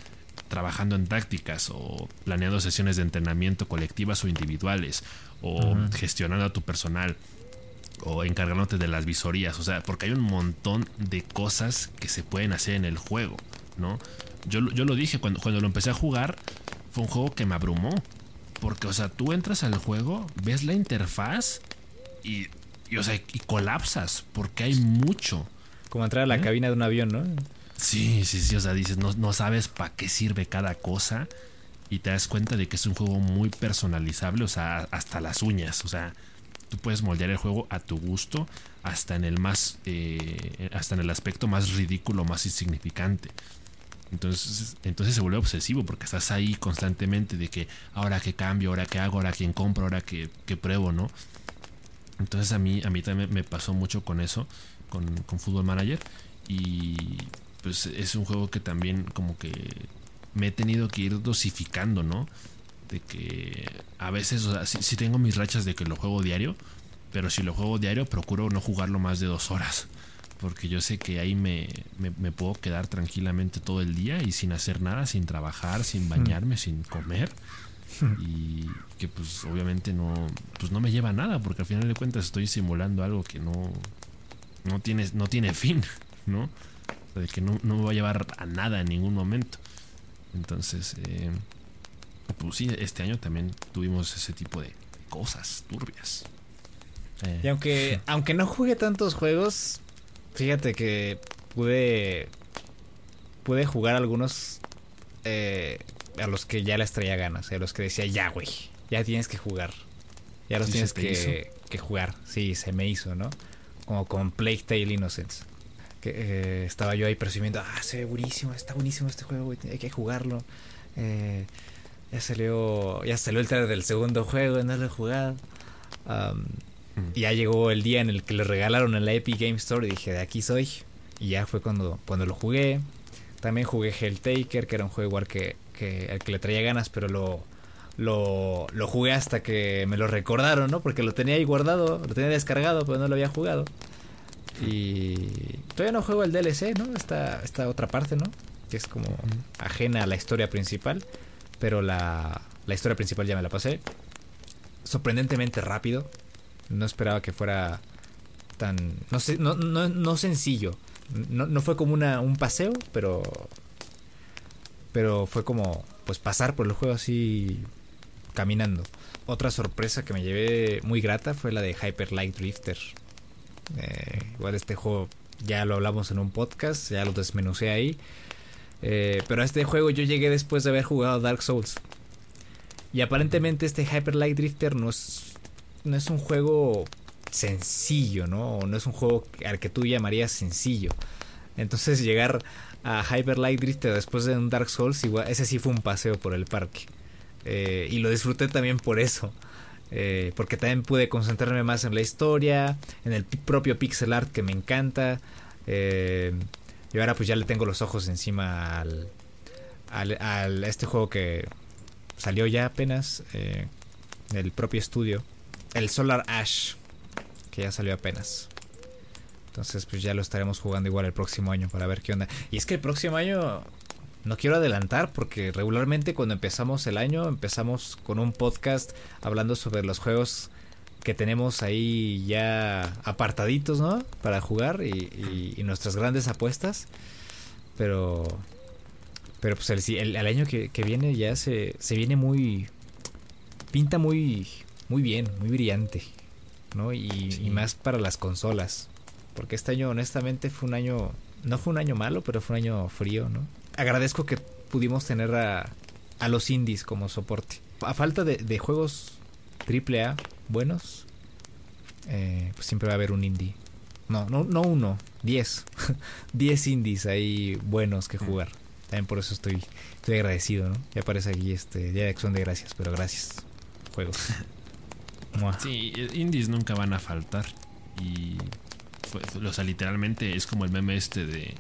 trabajando en tácticas o planeando sesiones de entrenamiento colectivas o individuales o gestionando a tu personal o encargándote de las visorías, o sea, porque hay un montón de cosas que se pueden hacer en el juego, ¿no? Yo, lo- yo lo dije cuando, cuando lo empecé a jugar, fue un juego que me abrumó, porque, o sea, tú entras al juego, ves la interfaz y, y, o sea, y colapsas, porque hay mucho. Como entrar a la ¿Eh? cabina de un avión, ¿no? Sí, sí, sí, o sea, dices, no, no sabes para qué sirve cada cosa y te das cuenta de que es un juego muy personalizable, o sea, hasta las uñas, o sea, tú puedes moldear el juego a tu gusto, hasta en el más, eh, hasta en el aspecto más ridículo, más insignificante. Entonces, entonces se vuelve obsesivo porque estás ahí constantemente de que ahora que cambio, ahora que hago, ahora quién compro, ahora que, que pruebo, ¿no? Entonces a mí, a mí también me pasó mucho con eso, con, con Football Manager. Y pues es un juego que también como que me he tenido que ir dosificando, ¿no? De que a veces, o sea, sí, tengo mis rachas de que lo juego diario, pero si lo juego diario procuro no jugarlo más de dos horas. Porque yo sé que ahí me, me, me puedo quedar tranquilamente todo el día y sin hacer nada, sin trabajar, sin bañarme, sin comer. Y que pues obviamente no, pues no me lleva a nada, porque al final de cuentas estoy simulando algo que no, no, tiene, no tiene fin, ¿no? O sea, de que no, no me va a llevar a nada en ningún momento. Entonces, eh, pues sí, este año también tuvimos ese tipo de cosas turbias. Eh. Y aunque, aunque no jugué tantos juegos, fíjate que pude, pude jugar algunos eh, a los que ya les traía ganas, a los que decía, ya, güey, ya tienes que jugar. Ya los ¿Y tienes que jugar. Sí, se me hizo, ¿no? Como con Plague Tale Innocence. Que eh, estaba yo ahí presumiendo, ah, se ve buenísimo, está buenísimo este juego, güey, hay que jugarlo. Eh, ya salió, ya salió el trailer del segundo juego, no lo he jugado. Um, ya llegó el día en el que lo regalaron en la Epic Game Store y dije, de aquí soy. Y ya fue cuando, cuando lo jugué. También jugué Helltaker, que era un juego igual que, que el que le traía ganas, pero lo, lo, lo jugué hasta que me lo recordaron, ¿no? Porque lo tenía ahí guardado, lo tenía descargado, pero no lo había jugado. Y todavía no juego el DLC, ¿no? Esta, esta otra parte, ¿no? Que es como ajena a la historia principal. Pero la, la historia principal ya me la pasé. Sorprendentemente rápido. No esperaba que fuera tan... No, sé, no, no, no sencillo. No, no fue como una, un paseo, pero... Pero fue como pues pasar por el juego así caminando. Otra sorpresa que me llevé muy grata fue la de Hyper Light Drifter. Eh, igual este juego ya lo hablamos en un podcast, ya lo desmenucé ahí. Eh, pero a este juego yo llegué después de haber jugado Dark Souls. Y aparentemente este Hyper Light Drifter no es, no es un juego sencillo, ¿no? No es un juego al que tú llamarías sencillo. Entonces llegar a Hyper Light Drifter después de un Dark Souls, igual, ese sí fue un paseo por el parque. Eh, y lo disfruté también por eso. Eh, porque también pude concentrarme más en la historia, en el propio pixel art que me encanta. Eh, y ahora pues ya le tengo los ojos encima al, al, este juego que salió ya apenas eh, del propio estudio. El Solar Ash, que ya salió apenas. Entonces pues ya lo estaremos jugando igual el próximo año para ver qué onda. Y es que el próximo año no quiero adelantar porque regularmente cuando empezamos el año empezamos con un podcast hablando sobre los juegos que tenemos ahí ya apartaditos, ¿no? Para jugar y, y, y nuestras grandes apuestas. Pero pero pues el, el, el año que, que, viene ya se, se viene muy... Pinta muy, muy bien, muy brillante. ¿no? Y, sí. y, más para las consolas. Porque este año honestamente fue un año... No fue un año malo, pero fue un año frío, ¿no? Agradezco que pudimos tener a, a los indies como soporte. A falta de, de juegos AAA buenos, eh, pues siempre va a haber un indie. No, no, no uno, diez. diez indies ahí buenos que jugar. También por eso estoy, estoy agradecido, ¿no? Ya aparece aquí este Día de Acción de Gracias, pero gracias, juegos. sí, indies nunca van a faltar. Y. Pues, o sea, literalmente es como el meme este de.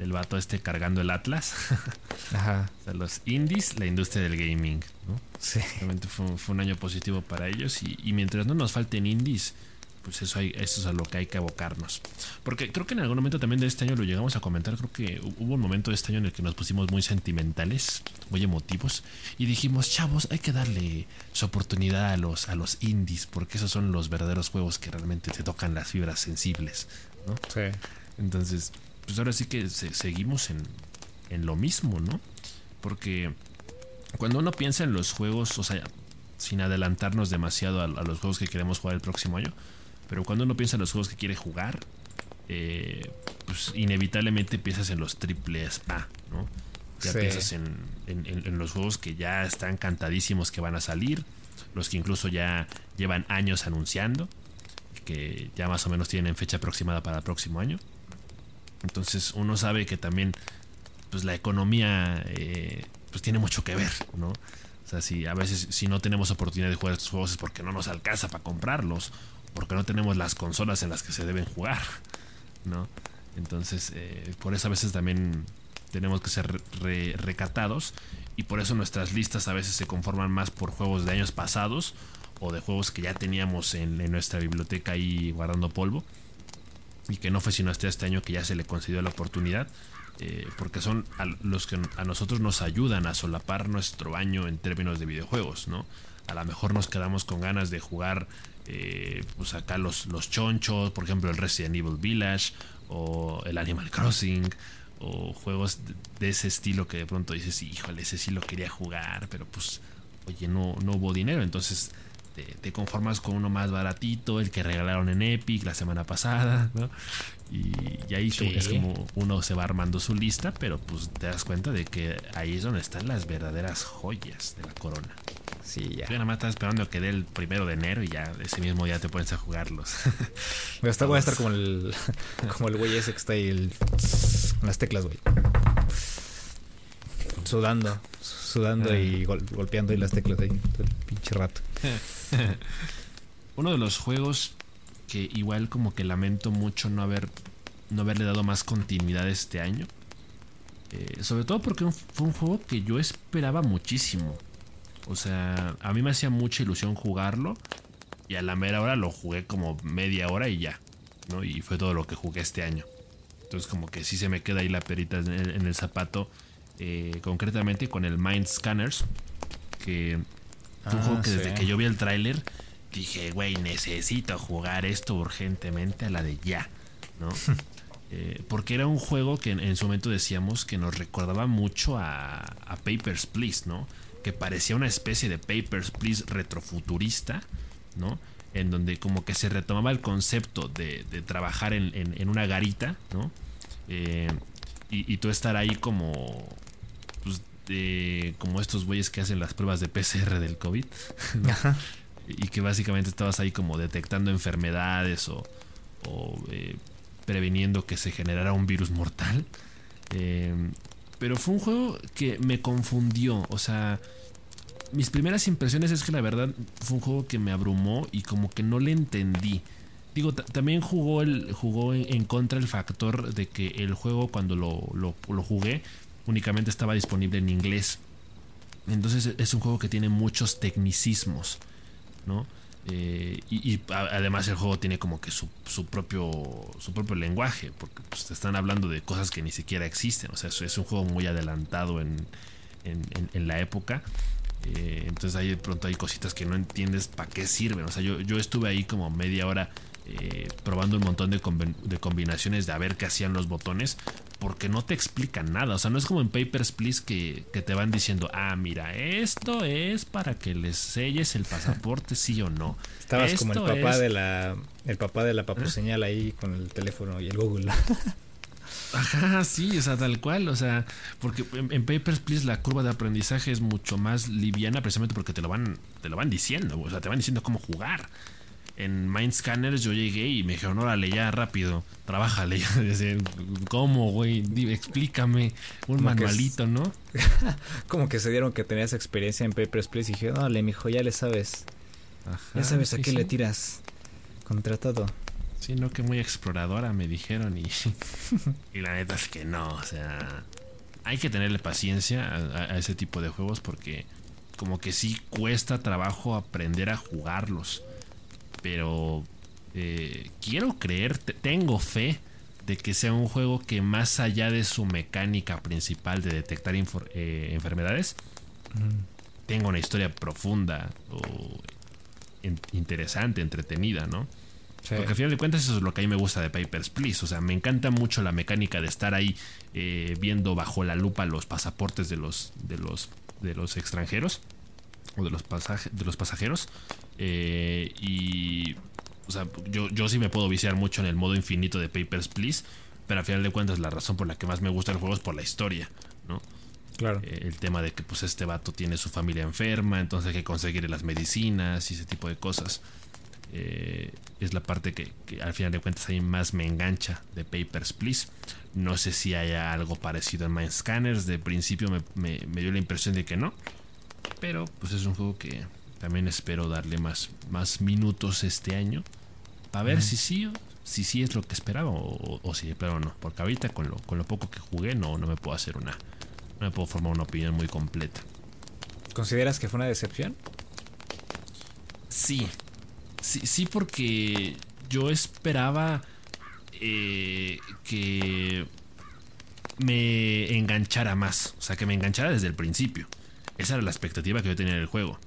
Del. El vato este cargando el Atlas. Ajá. O sea, los indies, la industria del gaming, ¿no? Sí. Realmente fue, fue un año positivo para ellos. Y, y mientras no nos falten indies, pues eso, hay, eso es a lo que hay que abocarnos. Porque creo que en algún momento también de este año lo llegamos a comentar. Creo que hubo un momento de este año en el que nos pusimos muy sentimentales, muy emotivos. Y dijimos, chavos, hay que darle su oportunidad a los, a los indies. Porque esos son los verdaderos juegos que realmente te tocan las fibras sensibles. ¿no? Sí. Entonces, pues ahora sí que se, seguimos en, en lo mismo, ¿no? Porque cuando uno piensa en los juegos, o sea, sin adelantarnos demasiado a, a los juegos que queremos jugar el próximo año pero cuando uno piensa en los juegos que quiere jugar, eh, pues inevitablemente piensas en los triples A, ¿no? Ya sí. piensas en, en, en, los juegos que ya están cantadísimos que van a salir, los que incluso ya llevan años anunciando, que ya más o menos tienen fecha aproximada para el próximo año. Entonces uno sabe que también pues la economía eh, pues tiene mucho que ver, ¿no? O sea, si a veces si no tenemos oportunidad de jugar estos juegos es porque no nos alcanza para comprarlos porque no tenemos las consolas en las que se deben jugar, ¿no? Entonces, eh, por eso a veces también tenemos que ser re recatados y por eso nuestras listas a veces se conforman más por juegos de años pasados o de juegos que ya teníamos en, en nuestra biblioteca ahí guardando polvo y que no fue sino hasta este año que ya se le concedió la oportunidad. Eh, porque son los que a nosotros nos ayudan a solapar nuestro año en términos de videojuegos, ¿no? A lo mejor nos quedamos con ganas de jugar eh, pues acá los, los chonchos, por ejemplo el Resident Evil Village o el Animal Crossing o juegos de, de, ese estilo que de pronto dices, híjole, ese sí lo quería jugar, pero pues, oye, no, no hubo dinero, entonces te, conformas con uno más baratito, el que regalaron en Epic la semana pasada, ¿no? Y, ahí es como uno se va armando su lista, pero pues te das cuenta de que ahí es donde están las verdaderas joyas de la corona. Sí, ya. Yo nada más estás esperando que dé el primero de enero y ya ese mismo día te pones a jugarlos. voy a estar como el como el güey ese que está ahí el, con las teclas, güey. Sudando, sudando y golpeando ahí las teclas ahí todo el pinche rato. Uno de los juegos que igual como que lamento mucho no haber no haberle dado más continuidad este año. Eh, sobre todo porque fue un juego que yo esperaba muchísimo. O sea, a mí me hacía mucha ilusión jugarlo. Y a la mera hora lo jugué como media hora y ya. ¿no? Y fue todo lo que jugué este año. Entonces como que sí se me queda ahí la perita en el, zapato. Eh, concretamente con el Mind Scanners. Que un juego ah, que desde que yo vi el tráiler dije, güey, necesito jugar esto urgentemente a la de ya, ¿no? Eh, porque era un juego que en, su momento decíamos que nos recordaba mucho a, Papers, Please, ¿no? Que parecía una especie de Papers, Please retrofuturista, ¿no? En donde como que se retomaba el concepto de, trabajar en, una garita, ¿no? Eh, y, tú estar ahí como... Pues, como estos güeyes que hacen las pruebas de PCR del COVID. y que básicamente estabas ahí como detectando enfermedades o, eh, previniendo que se generara un virus mortal. Eh, pero fue un juego que me confundió, o sea, mis primeras impresiones es que la verdad fue un juego que me abrumó y como que no le entendí. Digo, también jugó, el, jugó en, contra el factor de que el juego cuando lo, lo jugué únicamente estaba disponible en inglés. Entonces es un juego que tiene muchos tecnicismos. ¿no? Eh, y, además el juego tiene como que su, propio su propio lenguaje, porque pues, te están hablando de cosas que ni siquiera existen. O sea, es, un juego muy adelantado en, la época. Eh, entonces ahí de pronto hay cositas que no entiendes para qué sirven. O sea, yo, yo estuve ahí como media hora eh, probando un montón de, de, combinaciones de a ver qué hacían los botones, porque no te explican nada. O sea, no es como en Papers, Please que, te van diciendo, ah, mira, esto es para que les selles el pasaporte, sí o no. Estabas como el papá de la el papá de la papuseñal ahí con el teléfono y el Google. Ajá, sí, o sea, tal cual, o sea, porque en, Papers, Please la curva de aprendizaje es mucho más liviana precisamente porque te lo van, te lo van diciendo, o sea, te van diciendo cómo jugar en Mind Scanners yo llegué y me dijeron, órale, ya rápido, trabájale. ¿Cómo, güey? Explícame un manualito, ¿no? como que se dieron que tenías experiencia en Papers, Please y dije, dale, mijo, ya le sabes. ya sabes a qué le tiras. Contra todo. Sí, no, que muy exploradora me dijeron y, y la neta es que no, o sea, hay que tenerle paciencia a ese tipo de juegos porque como que sí cuesta trabajo aprender a jugarlos pero eh, quiero creer, tengo fe de que sea un juego que más allá de su mecánica principal de detectar eh, enfermedades, tenga una historia profunda o interesante, entretenida, ¿no? Porque al final de cuentas eso es lo que a mí me gusta de Papers, Please. O sea, me encanta mucho la mecánica de estar ahí eh, viendo bajo la lupa los pasaportes de los, de los, de los extranjeros o de los, de los pasajeros. Eh, y. O sea, yo, yo sí me puedo viciar mucho en el modo infinito de Papers, Please. Pero al final de cuentas, la razón por la que más me gusta el juego es por la historia, ¿no? Claro. Eh, el tema de que pues este vato tiene su familia enferma, entonces hay que conseguir las medicinas y ese tipo de cosas. Eh, es la parte que, al final de cuentas ahí más me engancha de Papers, Please. No sé si haya algo parecido en Mind Scanners. De principio me dio la impresión de que no. Pero pues es un juego que también espero darle más, más minutos este año. A ver si sí si sí es lo que esperaba o, si pero no. Porque ahorita con lo, con lo poco que jugué no, no me puedo hacer una. No me puedo formar una opinión muy completa. ¿Consideras que fue una decepción? Sí. Sí, sí porque yo esperaba eh, que me enganchara más. O sea, que me enganchara desde el principio. Esa era la expectativa que yo tenía en el juego.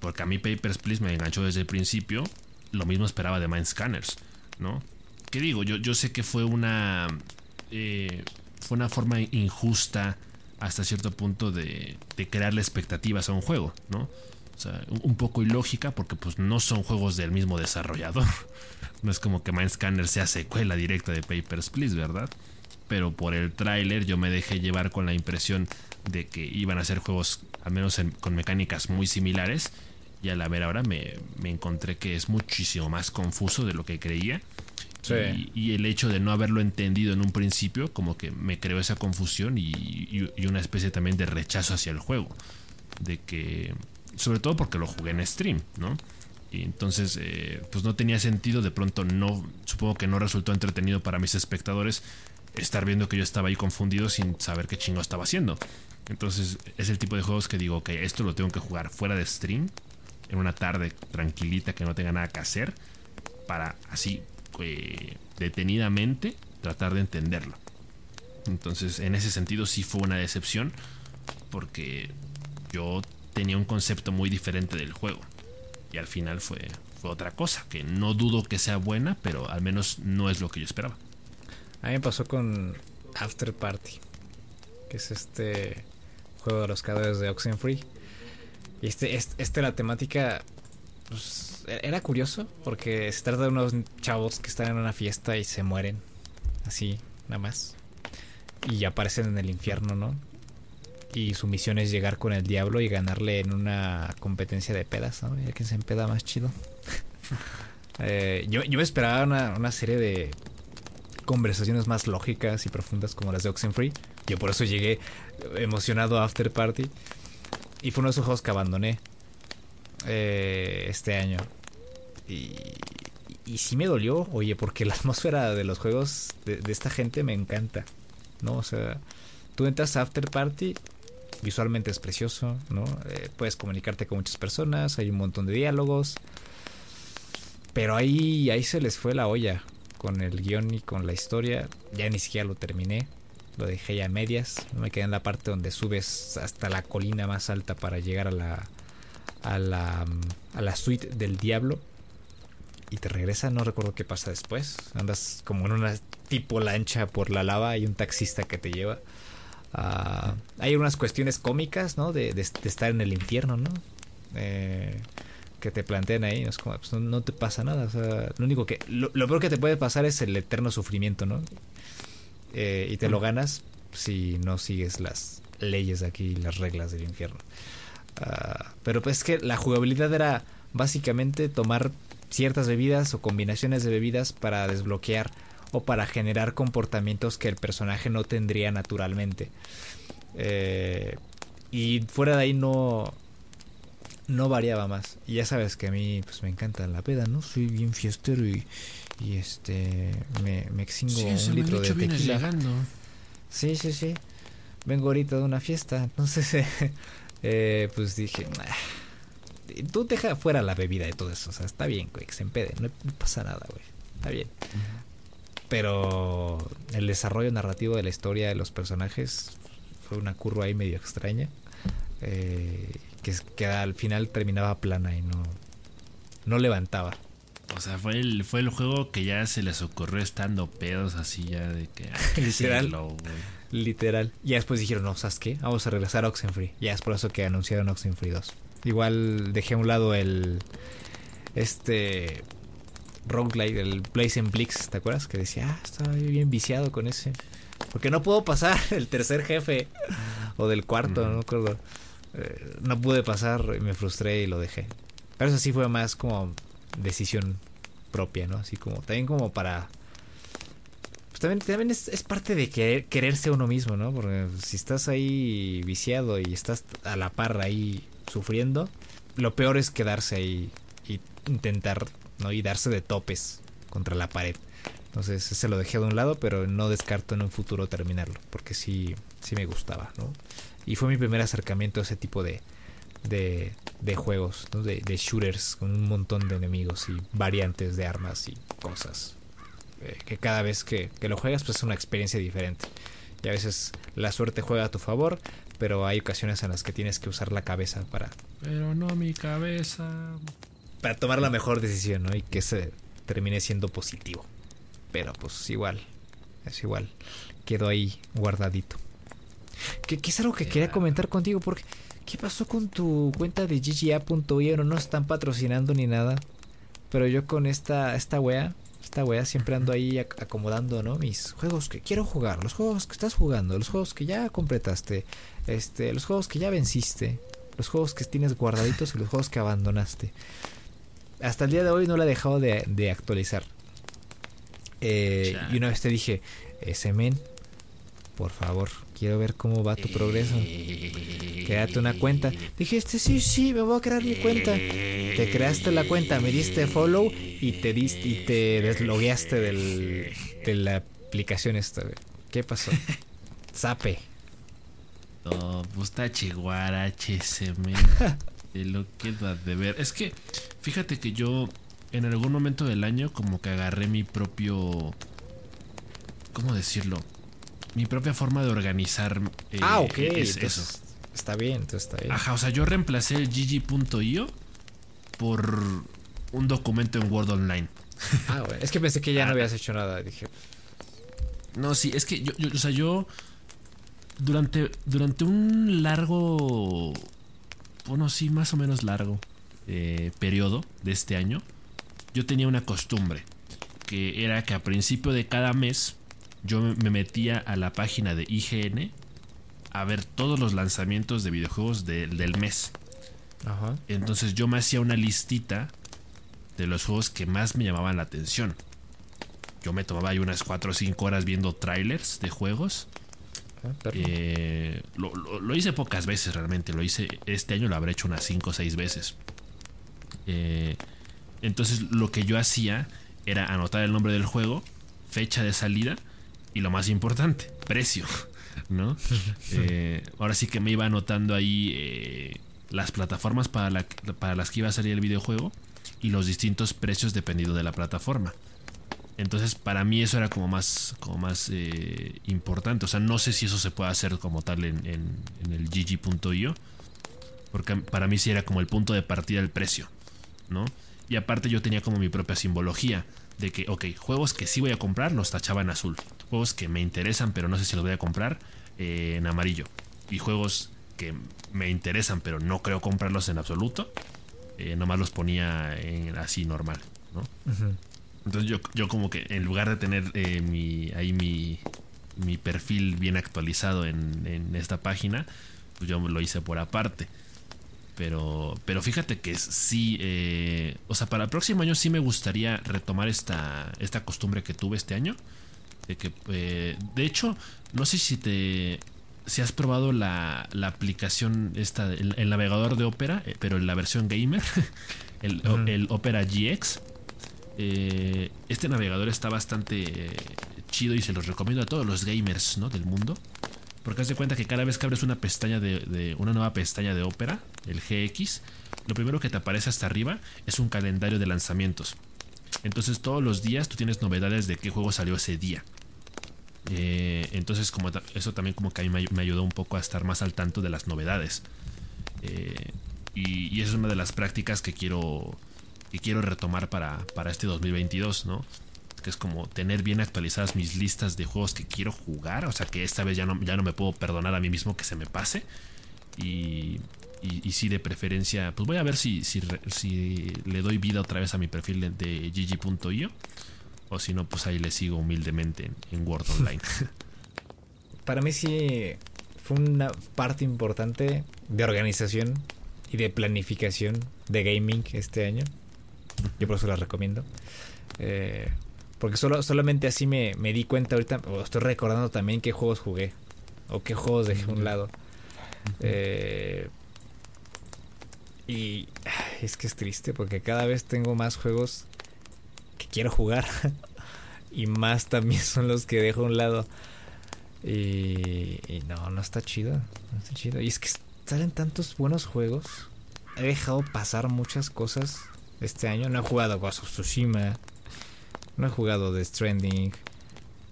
Porque a mí Papers, Please me enganchó desde el principio. Lo mismo esperaba de Mind Scanners, ¿no? ¿Qué digo? Yo, yo sé que fue una. Eh, fue una forma injusta hasta cierto punto de, de crearle expectativas a un juego, ¿no? O sea, un poco ilógica porque pues no son juegos del mismo desarrollador. No es como que Mindscanner sea secuela directa de Papers, Please, ¿verdad? Pero por el tráiler yo me dejé llevar con la impresión de que iban a ser juegos, al menos con mecánicas muy similares. Y a la ver ahora me, encontré que es muchísimo más confuso de lo que creía. Y, el hecho de no haberlo entendido en un principio, como que me creó esa confusión y, y, una especie también de rechazo hacia el juego. De que sobre todo porque lo jugué en stream, ¿no? Y entonces, eh, pues no tenía sentido, de pronto no, supongo que no resultó entretenido para mis espectadores estar viendo que yo estaba ahí confundido sin saber qué chingo estaba haciendo. Entonces es el tipo de juegos que digo, que esto lo tengo que jugar fuera de stream, en una tarde tranquilita que no tenga nada que hacer, para así, eh, detenidamente, tratar de entenderlo. Entonces en ese sentido sí fue una decepción, porque yo tenía un concepto muy diferente del juego. Y al final fue, fue otra cosa, que no dudo que sea buena, pero al menos no es lo que yo esperaba. A mí me pasó con After Party, que es este juego de los cadáveres de Oxenfree. Y este, este, este la temática pues, era curioso, porque se trata de unos chavos que están en una fiesta y se mueren, así, nada más. Y aparecen en el infierno, ¿no? y su misión es llegar con el diablo y ganarle en una competencia de pedas, ¿no? Ya que se empeda más chido. Eh, yo, yo, me esperaba una, serie de conversaciones más lógicas y profundas como las de Oxenfree. Yo por eso llegué emocionado a After Party. Y fue uno de esos juegos que abandoné eh, este año. Y, y, sí me dolió, oye, porque la atmósfera de los juegos de, esta gente me encanta. ¿No? O sea, tú entras a After Party visualmente es precioso, ¿no? Eh, puedes comunicarte con muchas personas, hay un montón de diálogos. Pero ahí, ahí se les fue la olla con el guion y con la historia. Ya ni siquiera lo terminé. Lo dejé ya a medias. Me quedé en la parte donde subes hasta la colina más alta para llegar a la, a la, a la suite del diablo. Y te regresa, no recuerdo qué pasa después. Andas como en una tipo lancha por la lava. Hay un taxista que te lleva. Ah, hay unas cuestiones cómicas, ¿no? De, estar en el infierno, ¿no? Eh, que te plantean ahí, ¿no? es como, pues no, te pasa nada, o sea, lo único que, lo, peor que te puede pasar es el eterno sufrimiento, ¿no? Eh, y te lo ganas si no sigues las leyes aquí, las reglas del infierno. Ah, pero pues es que la jugabilidad era básicamente tomar ciertas bebidas o combinaciones de bebidas para desbloquear o para generar comportamientos que el personaje no tendría naturalmente. Eh, y fuera de ahí no no variaba más. Y ya sabes que a mí pues me encanta la peda, ¿no? Soy bien fiestero y, y este me, me exingo un litro de tequila. Sí, sí, sí. Vengo ahorita de una fiesta, entonces eh, pues dije, tú deja fuera la bebida de todo eso, o sea, está bien, güey, que se empede, no, pasa nada, güey, está bien. Pero el desarrollo narrativo de la historia de los personajes fue una curva ahí medio extraña. Eh, que, que al final terminaba plana y no, no levantaba. O sea, fue el, fue el juego que ya se les ocurrió estando pedos así ya de que... literal. literal. Y después dijeron, no, ¿sabes qué? Vamos a regresar a Oxenfree. Ya es por eso que anunciaron Oxenfree 2. Igual dejé a un lado el... Este roguelike, el Blaze Blix, ¿te acuerdas? Que decía, ah, estaba bien viciado con ese. Porque no puedo pasar el tercer jefe o del cuarto, no recuerdo. Eh, no pude pasar y me frustré y lo dejé. Pero eso sí fue más como decisión propia, ¿no? Así como, también como para... Pues también, también es, parte de querer, quererse uno mismo, ¿no? Porque si estás ahí viciado y estás a la par ahí sufriendo, lo peor es quedarse ahí y intentar ¿no? Y darse de topes contra la pared. Entonces se lo dejé de un lado, pero no descarto en un futuro terminarlo, porque sí, sí me gustaba, ¿no? Y fue mi primer acercamiento a ese tipo de, de, de juegos, ¿no? de, de, shooters con un montón de enemigos y variantes de armas y cosas. Eh, que cada vez que, que, lo juegas, pues es una experiencia diferente. Y a veces la suerte juega a tu favor, pero hay ocasiones en las que tienes que usar la cabeza para... Pero no mi cabeza para tomar la mejor decisión, ¿no? Y que se termine siendo positivo. Pero pues igual, es igual. Quedó ahí guardadito. Que, es algo que quería comentar contigo porque ¿qué pasó con tu cuenta de GGA.io? No nos están patrocinando ni nada. Pero yo con esta, esta wea, esta wea siempre ando ahí acomodando, ¿no? Mis juegos que quiero jugar, los juegos que estás jugando, los juegos que ya completaste, este, los juegos que ya venciste, los juegos que tienes guardaditos y los juegos que abandonaste. Hasta el día de hoy no la he dejado de, actualizar. Eh, y una vez te dije, ese men, por favor, quiero ver cómo va tu progreso. Créate una cuenta. Dijiste, sí, sí, me voy a crear mi cuenta. Te creaste la cuenta, me diste follow y te diste y te deslogueaste del, de la aplicación esta. ¿Qué pasó? Zape. No, pues está HSM. de lo que de ver. Es que, fíjate que yo en algún momento del año como que agarré mi propio... ¿Cómo decirlo? Mi propia forma de organizar. Eh, ah, ok. eso. Está bien, entonces está bien. Ajá, o sea, yo reemplacé el gg.io por un documento en Word Online. Ah, bueno. Es que pensé que ya no ah. habías hecho nada. Dije. No, sí, es que yo, yo o sea, yo durante, durante un largo, bueno, sí, más o menos largo eh, periodo de este año, yo tenía una costumbre, que era que a principio de cada mes yo me metía a la página de IGN a ver todos los lanzamientos de videojuegos del mes. Ajá. Entonces yo me hacía una listita de los juegos que más me llamaban la atención. Yo me tomaba ahí unas 4 o 5 horas viendo trailers de juegos eh, lo, hice pocas veces realmente. Lo hice este año, lo habré hecho unas 5 o 6 veces. Eh, entonces lo que yo hacía era anotar el nombre del juego, fecha de salida y lo más importante, precio. ¿no? Eh, ahora sí que me iba anotando ahí las plataformas para, para las que iba a salir el videojuego y los distintos precios dependiendo de la plataforma. Entonces, para mí eso era como más, como más eh, importante. O sea, no sé si eso se puede hacer como tal en, el gg.io. Porque para mí sí era como el punto de partida del precio, ¿no? Y aparte yo tenía como mi propia simbología de que, ok, juegos que sí voy a comprar los tachaba en azul. Juegos que me interesan pero no sé si los voy a comprar eh, en amarillo. Y juegos que me interesan pero no creo comprarlos en absoluto, eh, nomás los ponía en así normal, ¿no? Entonces yo, yo como que en lugar de tener eh, mi, ahí mi, mi perfil bien actualizado en, en, esta página, pues yo lo hice por aparte. Pero, pero fíjate que sí, eh, o sea, para el próximo año sí me gustaría retomar esta, esta costumbre que tuve este año. De que, eh, de hecho, no sé si te, si has probado la, la aplicación, esta, el, navegador de Opera, pero en la versión gamer, el, el Opera GX. Eh, este navegador está bastante eh, chido y se los recomiendo a todos los gamers ¿no? del mundo. Porque haz de cuenta que cada vez que abres una pestaña de, una nueva pestaña de Opera, el GX, lo primero que te aparece hasta arriba es un calendario de lanzamientos. Entonces todos los días tú tienes novedades de qué juego salió ese día. Eh, entonces como eso también como que a mí me, ayudó un poco a estar más al tanto de las novedades. y, y esa es una de las prácticas que quiero que quiero retomar para, para este 2022, ¿no? Que es como tener bien actualizadas mis listas de juegos que quiero jugar. O sea que esta vez ya no, ya no me puedo perdonar a mí mismo que se me pase. Y, y, sí, de preferencia, pues voy a ver si, si, si, le doy vida otra vez a mi perfil de, de gg.io. O si no, pues ahí le sigo humildemente en, en Word Online. Para mí sí fue una parte importante de organización y de planificación de gaming este año. Yo por eso la recomiendo. Eh, porque solo, solamente así me, me, di cuenta ahorita, o estoy recordando también qué juegos jugué, o qué juegos dejé a un lado. Eh, y es que es triste porque cada vez tengo más juegos que quiero jugar. y más también son los que dejo a un lado. Y, no, no está chido. Está chido. Y es que salen tantos buenos juegos. He dejado pasar muchas cosas este año. No he jugado Ghost. No he jugado The Stranding.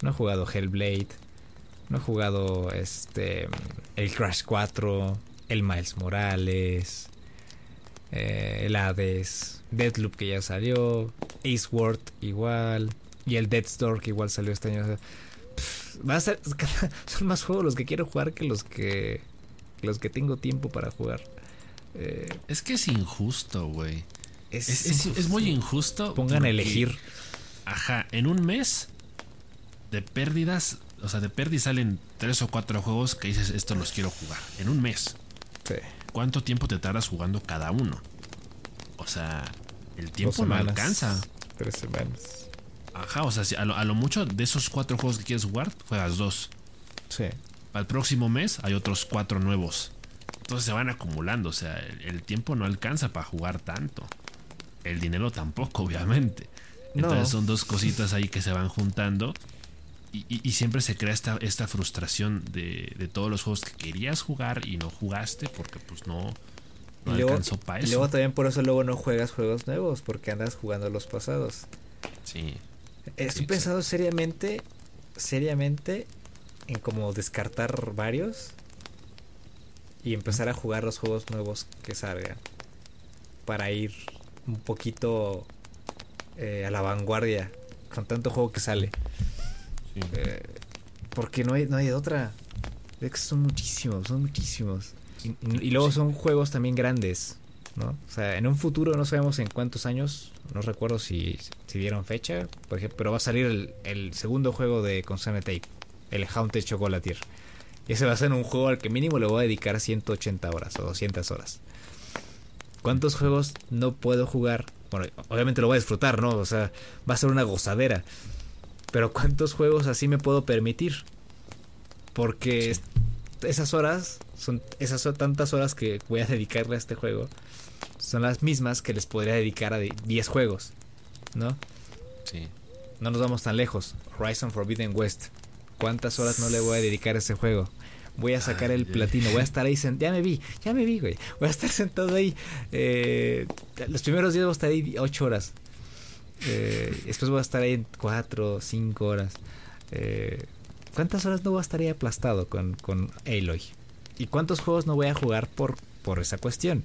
No he jugado Hellblade. No he jugado este el Crash 4, el Miles Morales, eh, el Hades, Deadloop que ya salió, Ace World igual y el Dead Store que igual salió este año. va a ser son más juegos los que quiero jugar que los que los que tengo tiempo para jugar. Eh, es que es injusto, güey. Es, muy injusto. Pongan a elegir. Ajá, en un mes de pérdidas, o sea, de pérdidas salen tres o cuatro juegos que dices, esto los quiero jugar. En un mes. Sí. ¿Cuánto tiempo te tardas jugando cada uno? O sea, el tiempo no alcanza. Tres semanas. Ajá, o sea, a lo, a lo, mucho de esos cuatro juegos que quieres jugar, juegas dos. Sí. Al próximo mes hay otros cuatro nuevos. Entonces se van acumulando, o sea, el, tiempo no alcanza para jugar tanto. El dinero tampoco, obviamente. Entonces son dos cositas ahí que se van juntando. Y, siempre se crea esta, esta frustración de, todos los juegos que querías jugar y no jugaste porque pues no, no alcanzó para eso. Y luego también por eso luego no juegas juegos nuevos porque andas jugando los pasados. Sí. Estoy pensando seriamente, seriamente en como descartar varios y empezar a jugar los juegos nuevos que salgan para ir un poquito eh, a la vanguardia con tanto juego que sale. Eh, porque no hay, no hay de otra. Es que son muchísimos, son muchísimos. Y, luego son juegos también grandes, ¿no? O sea, en un futuro no sabemos en cuántos años, no recuerdo si, si dieron fecha, por ejemplo, pero va a salir el, el segundo juego de Consane Tape, el Haunted Chocolatier. Y ese va a ser un juego al que mínimo le voy a dedicar 180 horas o 200 horas. ¿Cuántos juegos no puedo jugar? Bueno, obviamente lo voy a disfrutar, ¿no? O sea, va a ser una gozadera. Pero ¿cuántos juegos así me puedo permitir? Porque esas horas, son esas son tantas horas que voy a dedicarle a este juego, son las mismas que les podría dedicar a 10 juegos, ¿no? Sí. No nos vamos tan lejos. Horizon Forbidden West. ¿Cuántas horas no le voy a dedicar a ese juego? Voy a sacar el platino, voy a estar ahí sentado. Ya me vi, ya me vi, güey. Voy a estar sentado ahí. Eh, los primeros días voy a estar ahí 8 horas. Eh, después voy a estar ahí en 4, 5 horas. Eh, ¿Cuántas horas no voy a estar ahí aplastado con, con Aloy? ¿Y cuántos juegos no voy a jugar por, por esa cuestión?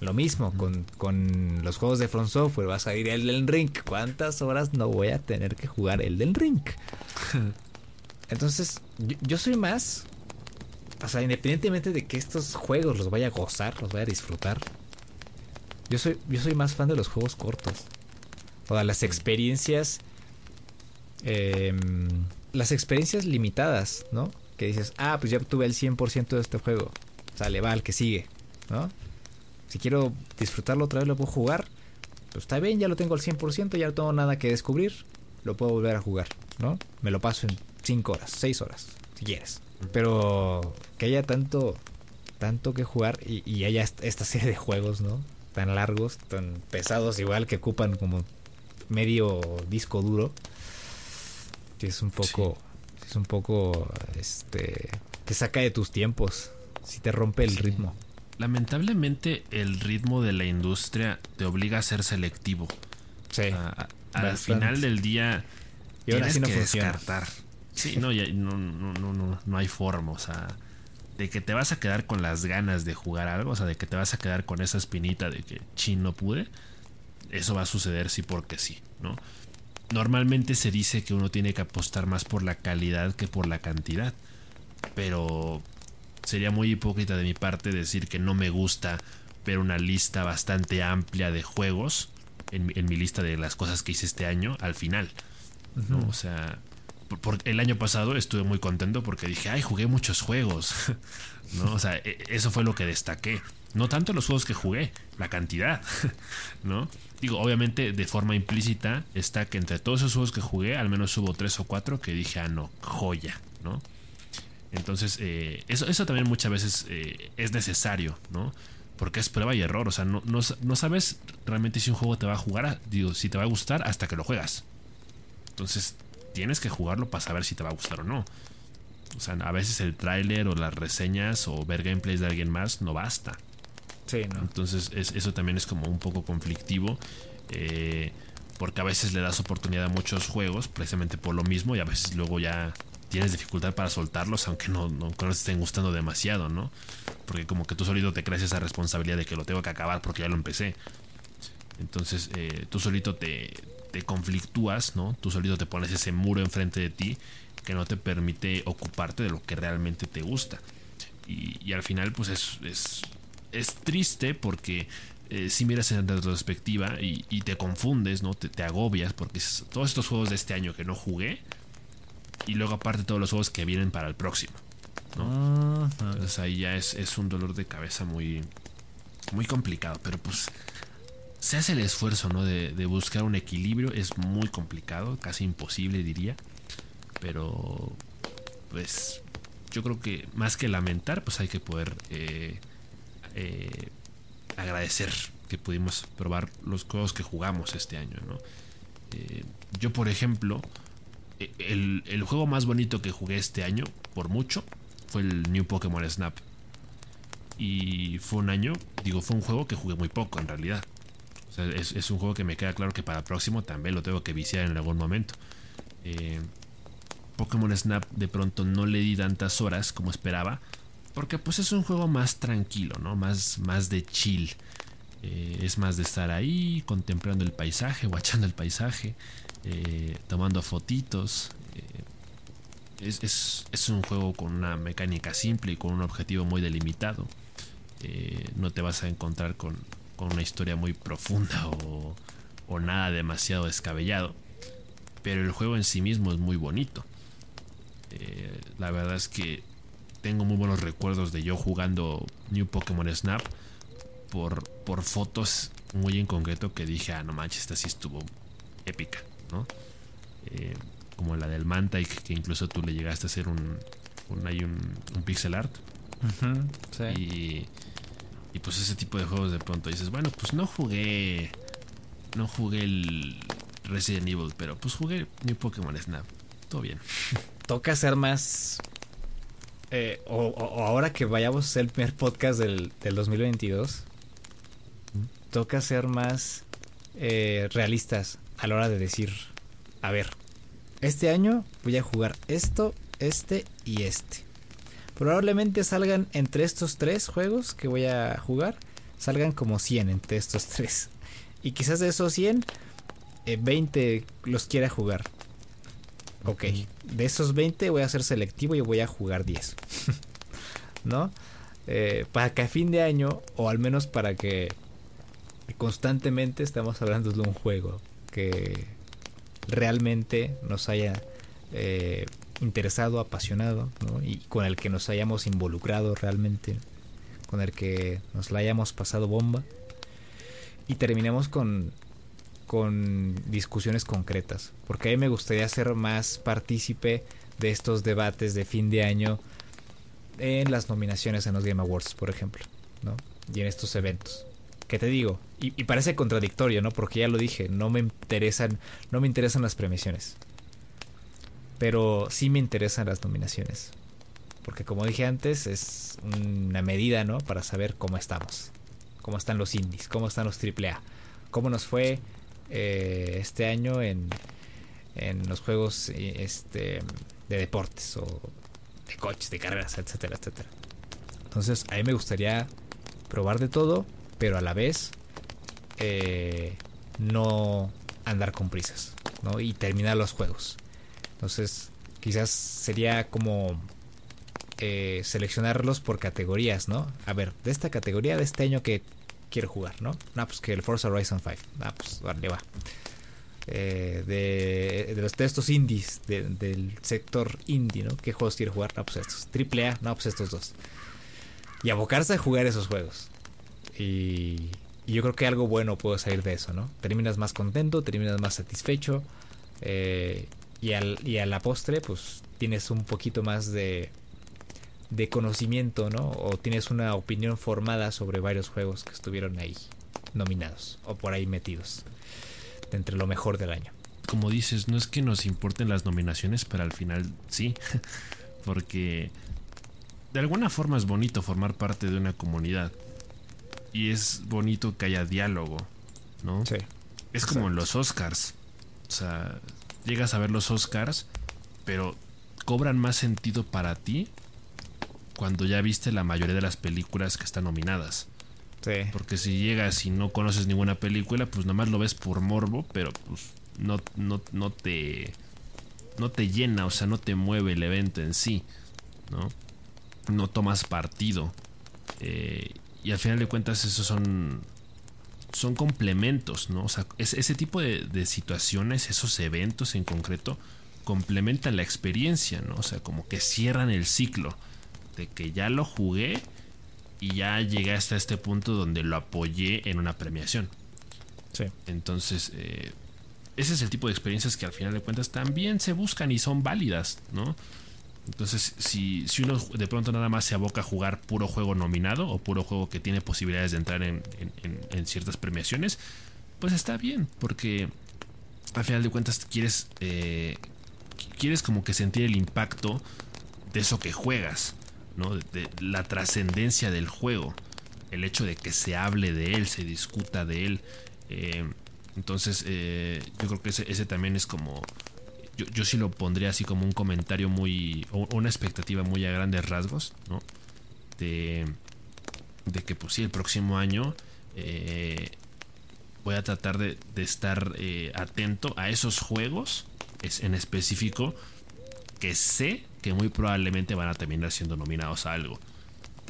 Lo mismo con, con los juegos de Front Software. Va a salir el del Ring. ¿Cuántas horas no voy a tener que jugar el del Ring? Entonces, yo, soy más. O sea, independientemente de que estos juegos los vaya a gozar, los vaya a disfrutar. Yo soy, yo soy más fan de los juegos cortos. O de las experiencias. Em, las experiencias limitadas, ¿no? Que dices, ah, pues ya tuve el 100% de este juego. Sale, va, al que sigue, ¿no? Si quiero disfrutarlo otra vez, lo puedo jugar. Pues está bien, ya lo tengo al 100%, ya no tengo nada que descubrir. Lo puedo volver a jugar, ¿no? Me lo paso en 5 horas, 6 horas, si quieres. Pero que haya tanto, tanto que jugar y, haya esta serie de juegos, ¿no? Tan largos, tan pesados, igual que ocupan como medio disco duro. Que es un poco, es un poco, este, te saca de tus tiempos, si te rompe el ritmo. Lamentablemente el ritmo de la industria te obliga a ser selectivo. Sí. al final del día y tienes no que descartar. Sí, no, no, no, no, no hay forma, o sea, de que te vas a quedar con las ganas de jugar algo, o sea, de que te vas a quedar con esa espinita de que chin no pude, eso va a suceder sí porque sí, ¿no? Normalmente se dice que uno tiene que apostar más por la calidad que por la cantidad, pero sería muy hipócrita de mi parte decir que no me gusta ver una lista bastante amplia de juegos en, en mi lista de las cosas que hice este año al final. ¿no? O sea, el año pasado estuve muy contento porque dije, ay, jugué muchos juegos. ¿No? O sea, e, eso fue lo que destaqué. No tanto los juegos que jugué, la cantidad. ¿No? Digo, obviamente de forma implícita está que entre todos esos juegos que jugué, al menos hubo tres o cuatro que dije, ah, no, joya, ¿no? Entonces, eh, eso, eso también muchas veces eh, es necesario, ¿no? Porque es prueba y error. O sea, no, no, sabes realmente si un juego te va a jugar, digo, si te va a gustar hasta que lo juegas. Entonces, tienes que jugarlo para saber si te va a gustar o no. O sea, a veces el tráiler o las reseñas o ver gameplays de alguien más no basta. Sí, ¿no? Entonces eso también es como un poco conflictivo. Eh, porque a veces le das oportunidad a muchos juegos precisamente por lo mismo y a veces luego ya tienes dificultad para soltarlos aunque no, no, te estén gustando demasiado, ¿no? Porque como que tú solito te crees esa responsabilidad de que lo tengo que acabar porque ya lo empecé. Entonces eh, tú solito te, te conflictúas, ¿no? Tú solito te pones ese muro enfrente de ti que no te permite ocuparte de lo que realmente te gusta. Y, al final, pues es, es, es triste porque eh, si miras en retrospectiva y, y te confundes, ¿no? Te, agobias porque todos estos juegos de este año que no jugué y luego aparte todos los juegos que vienen para el próximo, ¿no? Entonces ahí ya es, es, un dolor de cabeza muy, muy complicado, pero pues se hace el esfuerzo, ¿no? De, buscar un equilibrio, es muy complicado, casi imposible diría, pero pues yo creo que más que lamentar, pues hay que poder... Eh, eh, agradecer que pudimos probar los juegos que jugamos este año. Eh, yo, por ejemplo, e, el, juego más bonito que jugué este año, por mucho, fue el New Pokémon Snap. Y fue un año, digo, fue un juego que jugué muy poco en realidad. Es, un juego que me queda claro que para el próximo también lo tengo que viciar en algún momento. Eh, Pokémon Snap de pronto no le di tantas horas como esperaba porque pues es un juego más tranquilo, ¿no? Más, más de chill. Eh, es más de estar ahí contemplando el paisaje, guachando el paisaje, eh, tomando fotitos. Eh, es, un juego con una mecánica simple y con un objetivo muy delimitado. no te vas a encontrar con, una historia muy profunda o, o, nada demasiado descabellado. Pero el juego en sí mismo es muy bonito. la verdad es que tengo muy buenos recuerdos de yo jugando New Pokémon Snap por, por fotos muy en concreto que dije, ah, no manches, esta sí estuvo épica, ¿no? Eh, como la del Manta, que incluso tú le llegaste a hacer un, un, un, pixel art. y, y pues ese tipo de juegos de pronto dices, bueno, pues no jugué, no jugué el Resident Evil, pero pues jugué New Pokémon Snap. Todo bien. Toca ser más eh, o, ahora que vayamos a hacer el primer podcast del, 2022, toca ser más eh, realistas a la hora de decir, a ver, este año voy a jugar esto, este y este. Probablemente salgan entre estos tres juegos que voy a jugar, salgan como 100 entre estos tres. Y quizás de esos 100, 20 eh, los quiera jugar. Ok, de esos 20 voy a ser selectivo y voy a jugar 10. ¿No? Eh, para que a fin de año, o al menos para que constantemente estamos hablando de un juego que realmente nos haya eh, interesado, apasionado, ¿no? y con el que nos hayamos involucrado realmente, con el que nos la hayamos pasado bomba, y terminemos con con discusiones concretas, porque a mí me gustaría ser más partícipe de estos debates de fin de año en las nominaciones en los Game Awards, por ejemplo, ¿no? Y en estos eventos. ¿Qué te digo? Y, parece contradictorio, ¿no? Porque ya lo dije, no me interesan, no me interesan las premiaciones. Pero sí me interesan las nominaciones. Porque como dije antes, es una medida, ¿no? Para saber cómo estamos. Cómo están los indies, cómo están los AAA. Cómo nos fue eh, este año en, en los juegos este, de deportes o de coches, de carreras, etcétera, etcétera. Entonces, a mí me gustaría probar de todo, pero a la vez eh, no andar con prisas, ¿no? Y terminar los juegos. Entonces, quizás sería como eh, seleccionarlos por categorías, ¿no? A ver, de esta categoría de este año que quiero jugar, ¿no? No, pues que el Forza Horizon 5. Ah, pues vale, va. Eh, de, de, los, de estos indies, del sector indie, ¿no? ¿Qué juegos quiero jugar? No, pues estos. Triple A, no, pues estos dos. Y abocarse a jugar esos juegos. Y, y, yo creo que algo bueno puede salir de eso, ¿no? Terminas más contento, terminas más satisfecho. Eh, y, al, y a la postre, pues tienes un poquito más de de conocimiento, ¿no? O tienes una opinión formada sobre varios juegos que estuvieron ahí nominados o por ahí metidos entre lo mejor del año. Como dices, no es que nos importen las nominaciones, pero al final sí, porque de alguna forma es bonito formar parte de una comunidad y es bonito que haya diálogo, ¿no? Sí. Es como en los Oscars, o sea, llegas a ver los Oscars, pero cobran más sentido para ti cuando ya viste la mayoría de las películas que están nominadas. Sí. Porque si llegas y no conoces ninguna película, pues nomás lo ves por morbo, pero pues no, no, no te no te llena, o sea, no te mueve el evento en sí, ¿no? no tomas partido. Eh, y al final de cuentas, esos son. Son complementos, ¿no? O sea, ese tipo de, de, situaciones, esos eventos en concreto, complementan la experiencia, ¿no? O sea, como que cierran el ciclo de que ya lo jugué y ya llegué hasta este punto donde lo apoyé en una premiación. Sí. Entonces, eh, ese es el tipo de experiencias que al final de cuentas también se buscan y son válidas, ¿no? Entonces, si, si uno de pronto nada más se aboca a jugar puro juego nominado o puro juego que tiene posibilidades de entrar en, ciertas premiaciones, pues está bien, porque al final de cuentas quieres, eh, quieres como que sentir el impacto de eso que juegas. De, la trascendencia del juego, el hecho de que se hable de él, se discuta de él. Eh, entonces, eh, yo creo que ese, también es como. Yo, yo, sí lo pondría así como un comentario muy. o una expectativa muy a grandes rasgos, ¿no? De, de que, pues sí, el próximo año. Eh, voy a tratar de, estar atento a esos juegos es, en específico que sé que muy probablemente van a terminar siendo nominados a algo.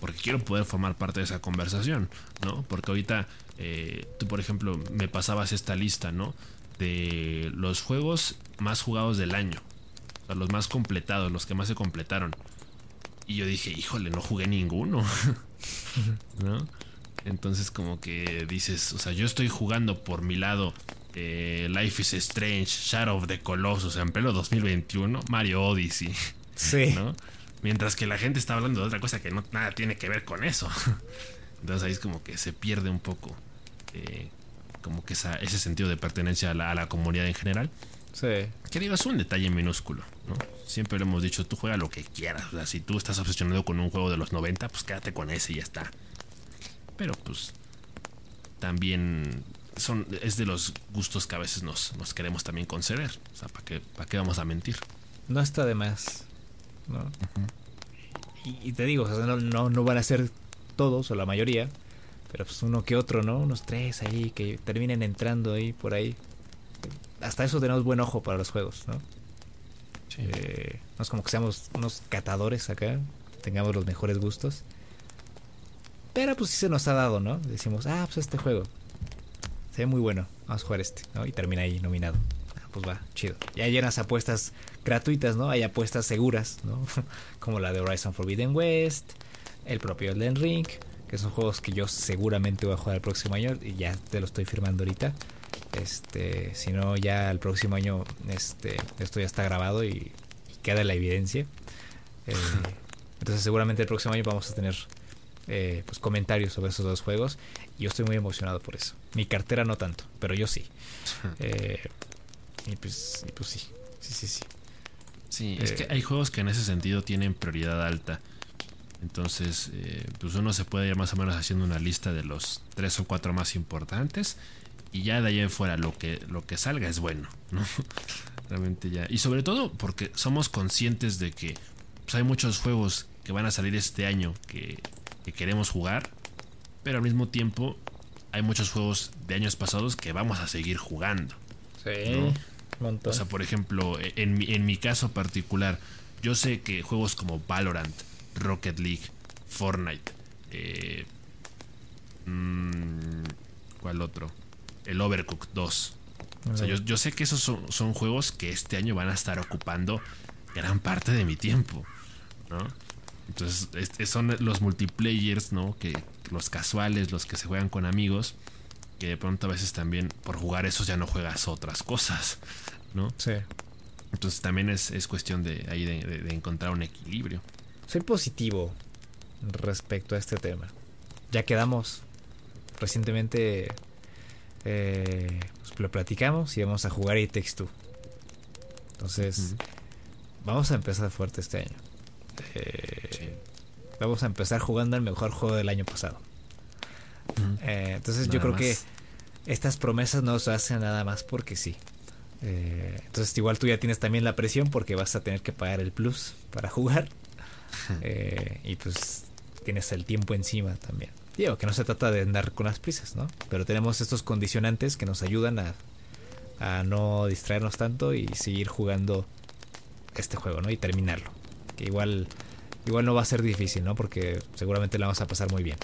Porque quiero poder formar parte de esa conversación, ¿no? Porque ahorita eh, tú, por ejemplo, me pasabas esta lista, ¿no? De los juegos más jugados del año. O sea, los más completados, los que más se completaron. Y yo dije, híjole, no jugué ninguno. ¿No? Entonces como que dices, o sea, yo estoy jugando por mi lado eh, Life is Strange, Shadow of the Colossus en pelo 2021, Mario Odyssey. Sí. Mientras que la gente está hablando de otra cosa que no nada tiene que ver con eso. Entonces ahí es como que se pierde un poco eh, como que ese sentido de pertenencia a la, comunidad en general. Sí. Que digo, es un detalle minúsculo, ¿no? Siempre lo hemos dicho, tú juega lo que quieras. O sea, si tú estás obsesionado con un juego de los 90, pues quédate con ese y ya está. Pero pues también son, es de los gustos que a veces nos, nos queremos también conceder. O sea, ¿para qué, ¿para qué vamos a mentir? No está de más. ¿no? y, te digo, no, no, van a ser todos o la mayoría, pero pues uno que otro, ¿no? Unos tres ahí que terminen entrando ahí por ahí. Hasta eso tenemos buen ojo para los juegos, ¿no? Eh, no es como que seamos unos catadores acá, tengamos los mejores gustos. Pero pues sí se nos ha dado, ¿no? Decimos, ah, pues este juego se ve muy bueno, vamos a jugar este, ¿no? Y termina ahí nominado. Ah, pues va, chido. Y hay unas apuestas gratuitas, ¿no? Hay apuestas seguras, ¿no? Como la de Horizon Forbidden West, el propio Elden Ring, que son juegos que yo seguramente voy a jugar el próximo año y ya te lo estoy firmando ahorita. Este, si no, ya el próximo año este, esto ya está grabado y, queda la evidencia. Eh, entonces seguramente el próximo año vamos a tener eh, pues comentarios sobre esos dos juegos. Y yo estoy muy emocionado por eso. Mi cartera no tanto, pero yo sí. Eh, y, pues, y pues sí, sí, sí, sí. Sí, es que eh, hay juegos que en ese sentido tienen prioridad alta. Entonces, eh, pues uno se puede ir más o menos haciendo una lista de los tres o cuatro más importantes. Y ya de ahí en fuera lo que, lo que salga es bueno, ¿no? Realmente ya. Y sobre todo porque somos conscientes de que pues, hay muchos juegos que van a salir este año que, queremos jugar. Pero al mismo tiempo hay muchos juegos de años pasados que vamos a seguir jugando. Sí. O sea, por ejemplo, en mi, en mi caso particular, yo sé que juegos como Valorant, Rocket League, Fortnite, eh, mm, ¿cuál otro? El Overcooked 2. O sea, yo, sé que esos son, juegos que este año van a estar ocupando gran parte de mi tiempo, ¿no? Entonces, son los multiplayers, ¿no? Que los casuales, los que se juegan con amigos, que de pronto a veces también por jugar esos ya no juegas otras cosas, ¿no? Sí. Entonces también es, cuestión de ahí de, encontrar un equilibrio. Soy positivo respecto a este tema. Ya quedamos recientemente eh, pues lo platicamos y vamos a jugar y Takes Entonces, vamos a empezar fuerte este año. Eh, vamos a empezar jugando el mejor juego del año pasado. Eh, entonces yo creo que estas promesas no se hacen nada más porque sí. Entonces igual tú ya tienes también la presión porque vas a tener que pagar el plus para jugar. Eh, y pues tienes el tiempo encima también. Digo que no se trata de andar con las prisas, ¿no? Pero tenemos estos condicionantes que nos ayudan a, no distraernos tanto y seguir jugando este juego, ¿no? Y terminarlo. Que igual igual no va a ser difícil, ¿no? Porque seguramente la vamos a pasar muy bien.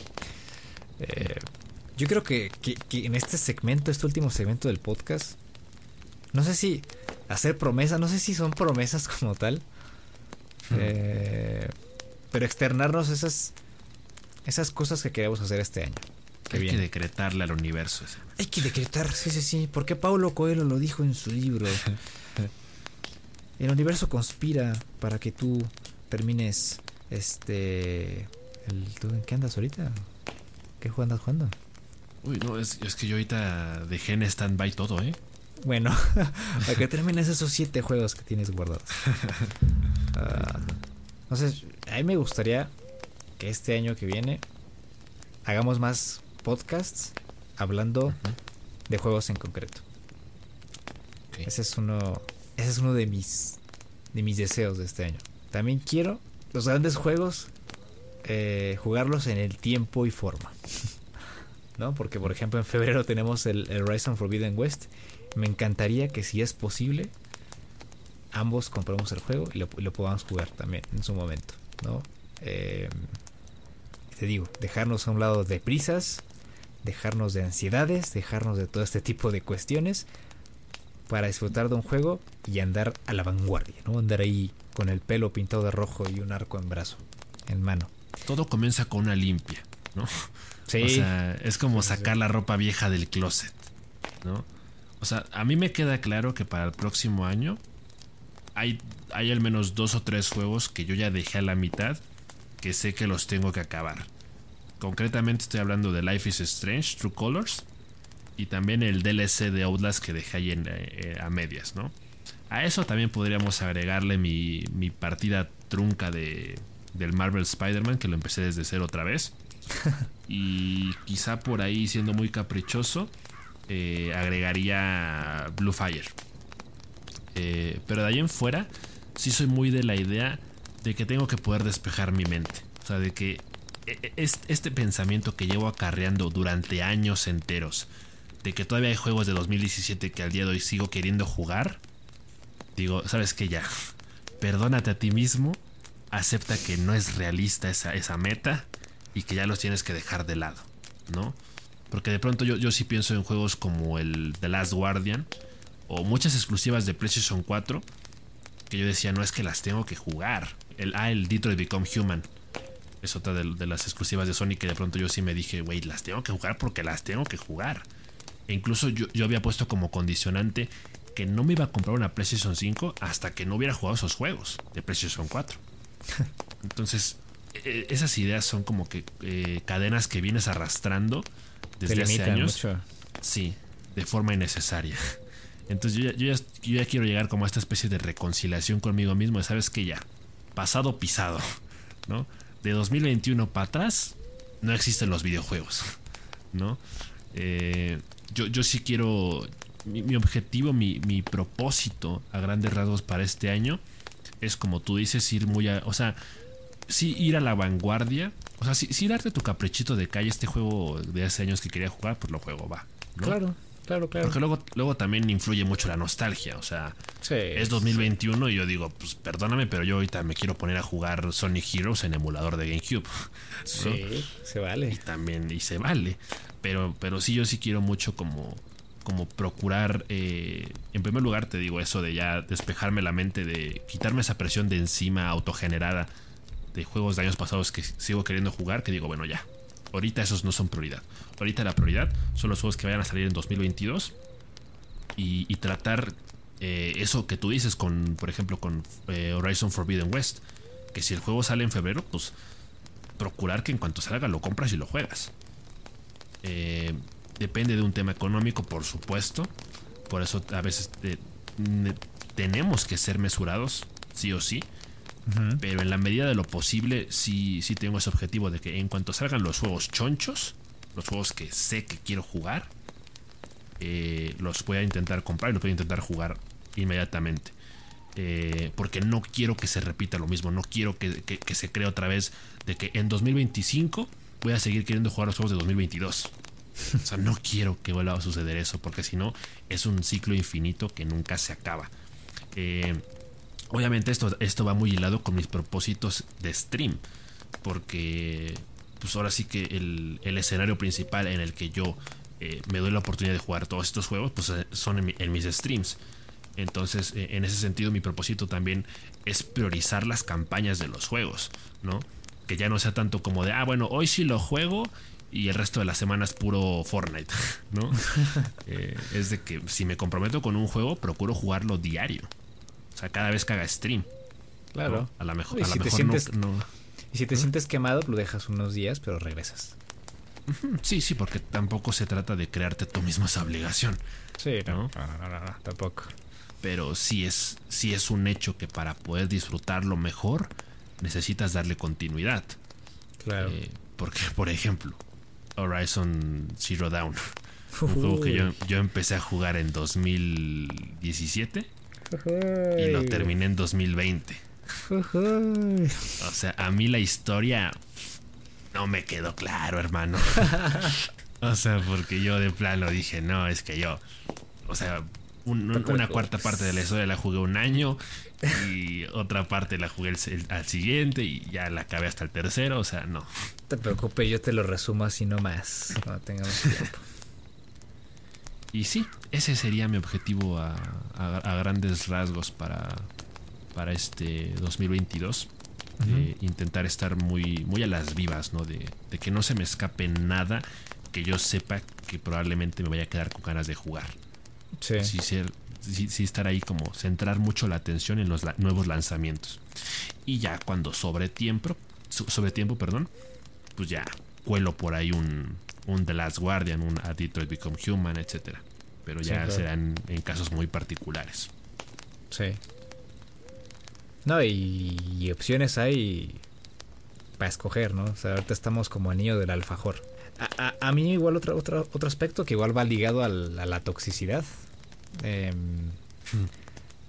Eh, yo creo que, en este segmento, este último segmento del podcast, no sé si hacer promesas, no sé si son promesas como tal, eh, pero externarnos esas, esas cosas que queremos hacer este año. Hay que decretarle al universo. Hay que decretar, sí, sí, sí. Porque Paulo Coelho lo dijo en su libro. El universo conspira para que tú termines este... ¿Tú en qué andas ahorita? ¿Qué andas jugando? Uy, no, es, que yo ahorita dejé en stand-by todo, ¿eh? Bueno, para que termines esos siete juegos que tienes guardados. Uh, entonces, a mí me gustaría que este año que viene hagamos más podcasts hablando de juegos en concreto. Ese es uno, ese es uno de mis, de mis deseos de este año. También quiero los grandes juegos eh, jugarlos en el tiempo y forma. ¿No? Porque por ejemplo en febrero tenemos el, Horizon Forbidden West. Me encantaría que si es posible ambos compremos el juego y lo, podamos jugar también en su momento. ¿no? Eh, te digo, dejarnos a un lado de prisas, dejarnos de ansiedades, dejarnos de todo este tipo de cuestiones para disfrutar de un juego y andar a la vanguardia, ¿no? Andar ahí con el pelo pintado de rojo y un arco en brazo, en mano. Todo comienza con una limpia, ¿no? Sí. O sea, es como sacar la ropa vieja del closet, ¿no? O sea, a mí me queda claro que para el próximo año hay, hay al menos dos o tres juegos que yo ya dejé a la mitad que sé que los tengo que acabar. Concretamente estoy hablando de Life is Strange, True Colors, y también el DLC de Outlast que dejé ahí en, eh, a medias, ¿no? A eso también podríamos agregarle mi, mi partida trunca de, del Marvel Spider-Man, que lo empecé desde cero otra vez. y quizá por ahí, siendo muy caprichoso, eh, agregaría Blue Fire. Eh, pero de ahí en fuera, sí soy muy de la idea de que tengo que poder despejar mi mente. O sea, de que e, e, este pensamiento que llevo acarreando durante años enteros, de que todavía hay juegos de 2017 que al día de hoy sigo queriendo jugar, digo, ¿sabes qué ya? Perdónate a ti mismo, acepta que no es realista esa meta y que ya los tienes que dejar de lado, ¿no? Porque de pronto yo, yo sí pienso en juegos como el The Last Guardian o muchas exclusivas de PlayStation 4 que yo decía, no es que las tengo que jugar. El, ah, el Detroit Become Human es otra de, las exclusivas de Sony que de pronto yo sí me dije, güey, las tengo que jugar porque las tengo que jugar. E incluso yo, yo, había puesto como condicionante que no me iba a comprar una PlayStation 5 hasta que no hubiera jugado esos juegos de PlayStation 4. Entonces, e, esas ideas son como que eh, cadenas que vienes arrastrando desde hace años. Mucho. Sí, de forma innecesaria. Entonces yo ya, yo ya, quiero llegar como a esta especie de reconciliación conmigo mismo. Sabes que ya, pasado pisado, ¿no? de 2021 para atrás no existen los videojuegos, ¿no? Eh, yo, yo sí quiero, mi, objetivo, mi, mi, propósito a grandes rasgos para este año es como tú dices, ir muy a, o sea, sí ir a la vanguardia, o sea, sí, darte tu caprichito de hay este juego de hace años que quería jugar, pues lo juego, va. Claro. Claro, claro. Porque luego, luego también influye mucho la nostalgia. O sea, es 2021 y yo digo, pues perdóname, pero yo ahorita me quiero poner a jugar Sonic Heroes en emulador de GameCube. Sí, se vale. Y también, y se vale. Pero, pero sí, yo sí quiero mucho como, como procurar, eh, en primer lugar te digo eso de ya despejarme la mente, de quitarme esa presión de encima autogenerada de juegos de años pasados que sigo queriendo jugar, que digo, bueno, ya, ahorita esos no son prioridad. Ahorita la prioridad son los juegos que vayan a salir en 2022 y, tratar eh, eso que tú dices con, por ejemplo, con eh, Horizon Forbidden West, que si el juego sale en febrero, pues procurar que en cuanto salga lo compras y lo juegas. Eh, depende de un tema económico, por supuesto. Por eso a veces tenemos que ser mesurados, sí o sí. Pero en la medida de lo posible, sí, sí tengo ese objetivo de que en cuanto salgan los juegos chonchos, los juegos que sé que quiero jugar, eh, los voy a intentar comprar y los voy a intentar jugar inmediatamente. Eh, porque no quiero que se repita lo mismo, no quiero que, se cree otra vez de que en 2025 voy a seguir queriendo jugar los juegos de 2022. O sea, no quiero que vuelva a suceder eso, porque si no, es un ciclo infinito que nunca se acaba. Eh, obviamente esto, esto va muy hilado con mis propósitos de stream. Porque pues ahora sí que el, escenario principal en el que yo eh, me doy la oportunidad de jugar todos estos juegos, pues eh, son en, mis streams. Entonces, eh, en ese sentido, mi propósito también es priorizar las campañas de los juegos, ¿no? Que ya no sea tanto como de, ah, bueno, hoy sí lo juego y el resto de la semana es puro Fortnite, ¿no? es de que si me comprometo con un juego, procuro jugarlo diario. Sea, cada vez que haga stream. Claro. A lo mejor, a la mejor no, Y si te sientes quemado, lo dejas unos días, pero regresas. Sí, sí, porque tampoco se trata de crearte tú mismo esa obligación. Sí, no, no, no, no, tampoco. Pero sí es, sí es un hecho que para poder disfrutarlo mejor, necesitas darle continuidad. Claro. Eh, porque, por ejemplo, Horizon Zero Dawn. Un juego que yo, yo, empecé a jugar en 2017 y lo terminé en 2020. O sea, a mí la historia no me quedó claro, hermano. o sea, porque yo de plano dije, no, es que yo, o sea, una cuarta parte de la historia la jugué un año y otra parte la jugué al siguiente y ya la acabé hasta el tercero, o sea, no. No te preocupes, yo te lo resumo así nomás, no tengamos tiempo. Y sí, ese sería mi objetivo a, grandes rasgos para, para este 2022. intentar estar muy, muy a las vivas, ¿no? De, que no se me escape nada que yo sepa que probablemente me vaya a quedar con ganas de jugar. Sí. Sí, ser, sí, estar ahí como centrar mucho la atención en los nuevos lanzamientos. Y ya cuando sobre tiempo, sobre tiempo, perdón, pues ya cuelo por ahí un, un The Last Guardian, un A Detroit Become Human, etcétera. Pero ya serán en casos muy particulares. Sí. No, y, opciones hay para escoger, ¿no? O sea, ahorita estamos como anillo del alfajor. A, mí igual otro, otro, otro aspecto que igual va ligado a la toxicidad. Em,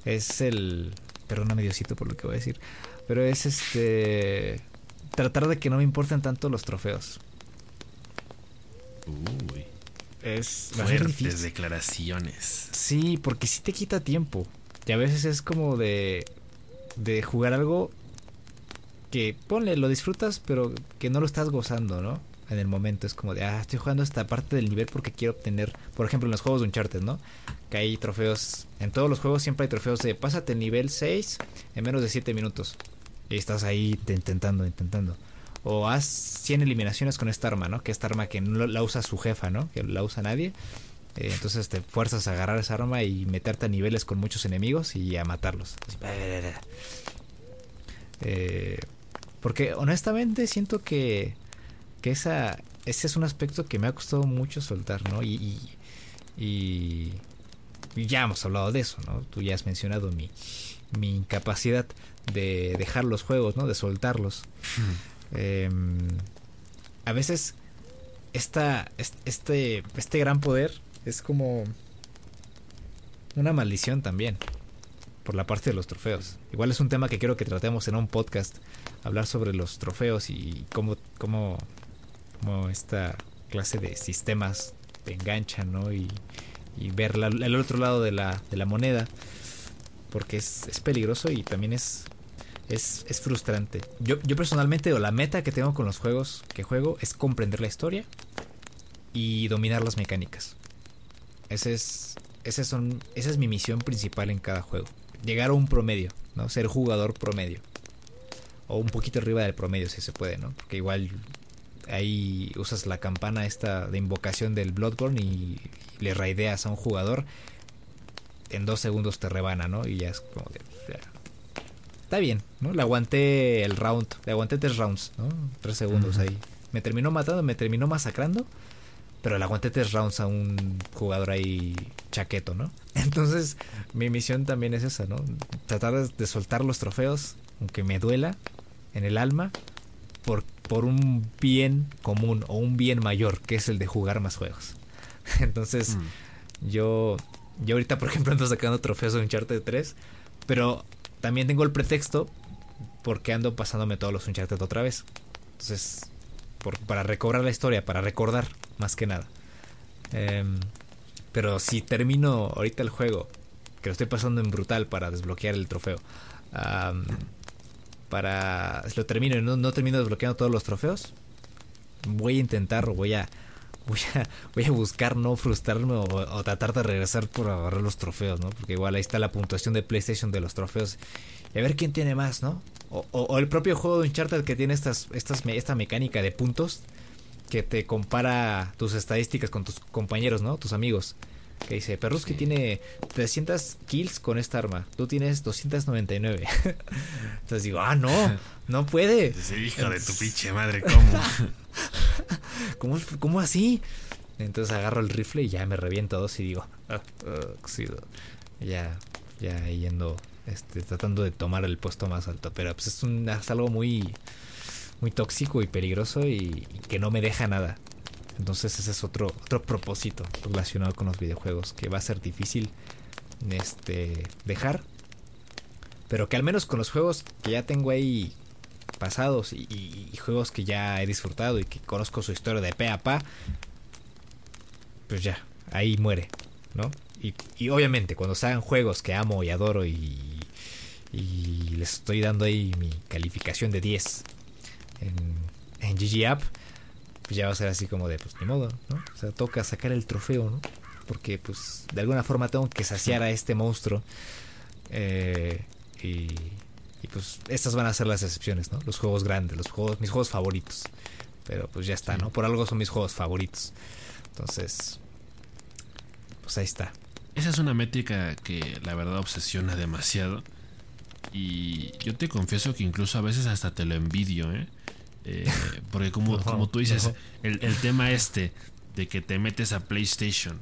es el... Perdóname Diosito por lo que voy a decir. Pero es este... Tratar de que no me importen tanto los trofeos. Uy. Es fuertes declaraciones. Sí, porque sí te quita tiempo. Y a veces es como de de jugar algo que ponle, lo disfrutas, pero que no lo estás gozando, ¿no? En el momento es como de, ah, estoy jugando esta parte del nivel porque quiero obtener, por ejemplo, en los juegos de Uncharted, ¿no? Que hay trofeos, en todos los juegos siempre hay trofeos de pásate el nivel 6 en menos de 7 minutos. Y estás ahí intentando, intentando o haz 100 eliminaciones con esta arma, ¿no? Que esta arma que no la usa su jefa, ¿no? Que la usa nadie. Eh, entonces te fuerzas a agarrar esa arma y meterte a niveles con muchos enemigos y a matarlos. Eh, porque honestamente siento que, que esa, ese es un aspecto que me ha costado mucho soltar, ¿no? Y, y, ya hemos hablado de eso, ¿no? Tú ya has mencionado mi, mi incapacidad de dejar los juegos, ¿no? De soltarlos. Hmm. Em, a veces esta, este, este gran poder es como una maldición también por la parte de los trofeos. Igual es un tema que quiero que tratemos en un podcast, hablar sobre los trofeos y cómo, cómo, cómo esta clase de sistemas te enganchan, ¿no? Y, ver el otro lado de la, de la moneda, porque es, es peligroso y también es es, es frustrante. Yo, yo personalmente, o la meta que tengo con los juegos que juego es comprender la historia y dominar las mecánicas. Ese es, ese son, esa es mi misión principal en cada juego. Llegar a un promedio, ¿no? Ser jugador promedio. O un poquito arriba del promedio si se puede, ¿no? Porque igual ahí usas la campana esta de invocación del Bloodborne y, le raideas a un jugador. En dos segundos te rebana, ¿no? Y ya es como de está bien, ¿no? Le aguanté el round, le aguanté tres rounds, ¿no? Tres segundos ahí. Me terminó matando, me terminó masacrando, pero le aguanté tres rounds a un jugador ahí chaqueto, ¿no? Entonces, mi misión también es esa, ¿no? Tratar de soltar los trofeos, aunque me duela en el alma, por, por un bien común o un bien mayor, que es el de jugar más juegos. Entonces, mm. yo, yo ahorita, por ejemplo, ando sacando trofeos de Uncharted 3, pero también tengo el pretexto porque ando pasándome todos los Uncharted otra vez. Entonces, para recobrar la historia, para recordar más que nada. Em, pero si termino ahorita el juego, que lo estoy pasando en brutal para desbloquear el trofeo, para... Si lo termino y no, no termino desbloqueando todos los trofeos, voy a intentar, voy a voy a, voy a buscar no frustrarme o, tratar de regresar por agarrar los trofeos, ¿no? Porque igual ahí está la puntuación de PlayStation de los trofeos. Y a ver quién tiene más, ¿no? O, el propio juego de Uncharted que tiene estas, estas, esta mecánica de puntos que te compara tus estadísticas con tus compañeros, ¿no? Tus amigos. Que dice, Perruski que tiene 300 kills con esta arma, tú tienes 299. Entonces digo, ah, no, no puede. Ese hijo de tu pinche madre, ¿cómo? ¿Cómo, ¿Cómo, así? Entonces agarro el rifle y ya me reviento dos y digo, ah, ah, ya, ya yendo, este, tratando de tomar el puesto más alto. Pero pues es, algo muy, muy tóxico y peligroso y, que no me deja nada. Entonces ese es otro, otro propósito relacionado con los videojuegos que va a ser difícil este, dejar. Pero que al menos con los juegos que ya tengo ahí pasados y, juegos que ya he disfrutado y que conozco su historia de pe a pa, pues ya, ahí muere, ¿no? Y, obviamente cuando salgan juegos que amo y adoro y, y les estoy dando ahí mi calificación de 10 en, en GG App, pues ya va a ser así como de, pues ni modo, ¿no? O sea, toca sacar el trofeo, ¿no? Porque pues de alguna forma tengo que saciar a este monstruo. Eh, y, y pues estas van a ser las excepciones, ¿no? Los juegos grandes, los juegos, mis juegos favoritos. Pero pues ya está, ¿no? Por algo son mis juegos favoritos. Entonces, pues ahí está. Esa es una métrica que la verdad obsesiona demasiado. Y yo te confieso que incluso a veces hasta te lo envidio, ¿eh? eh porque como, como tú dices, el, el tema este de que te metes a PlayStation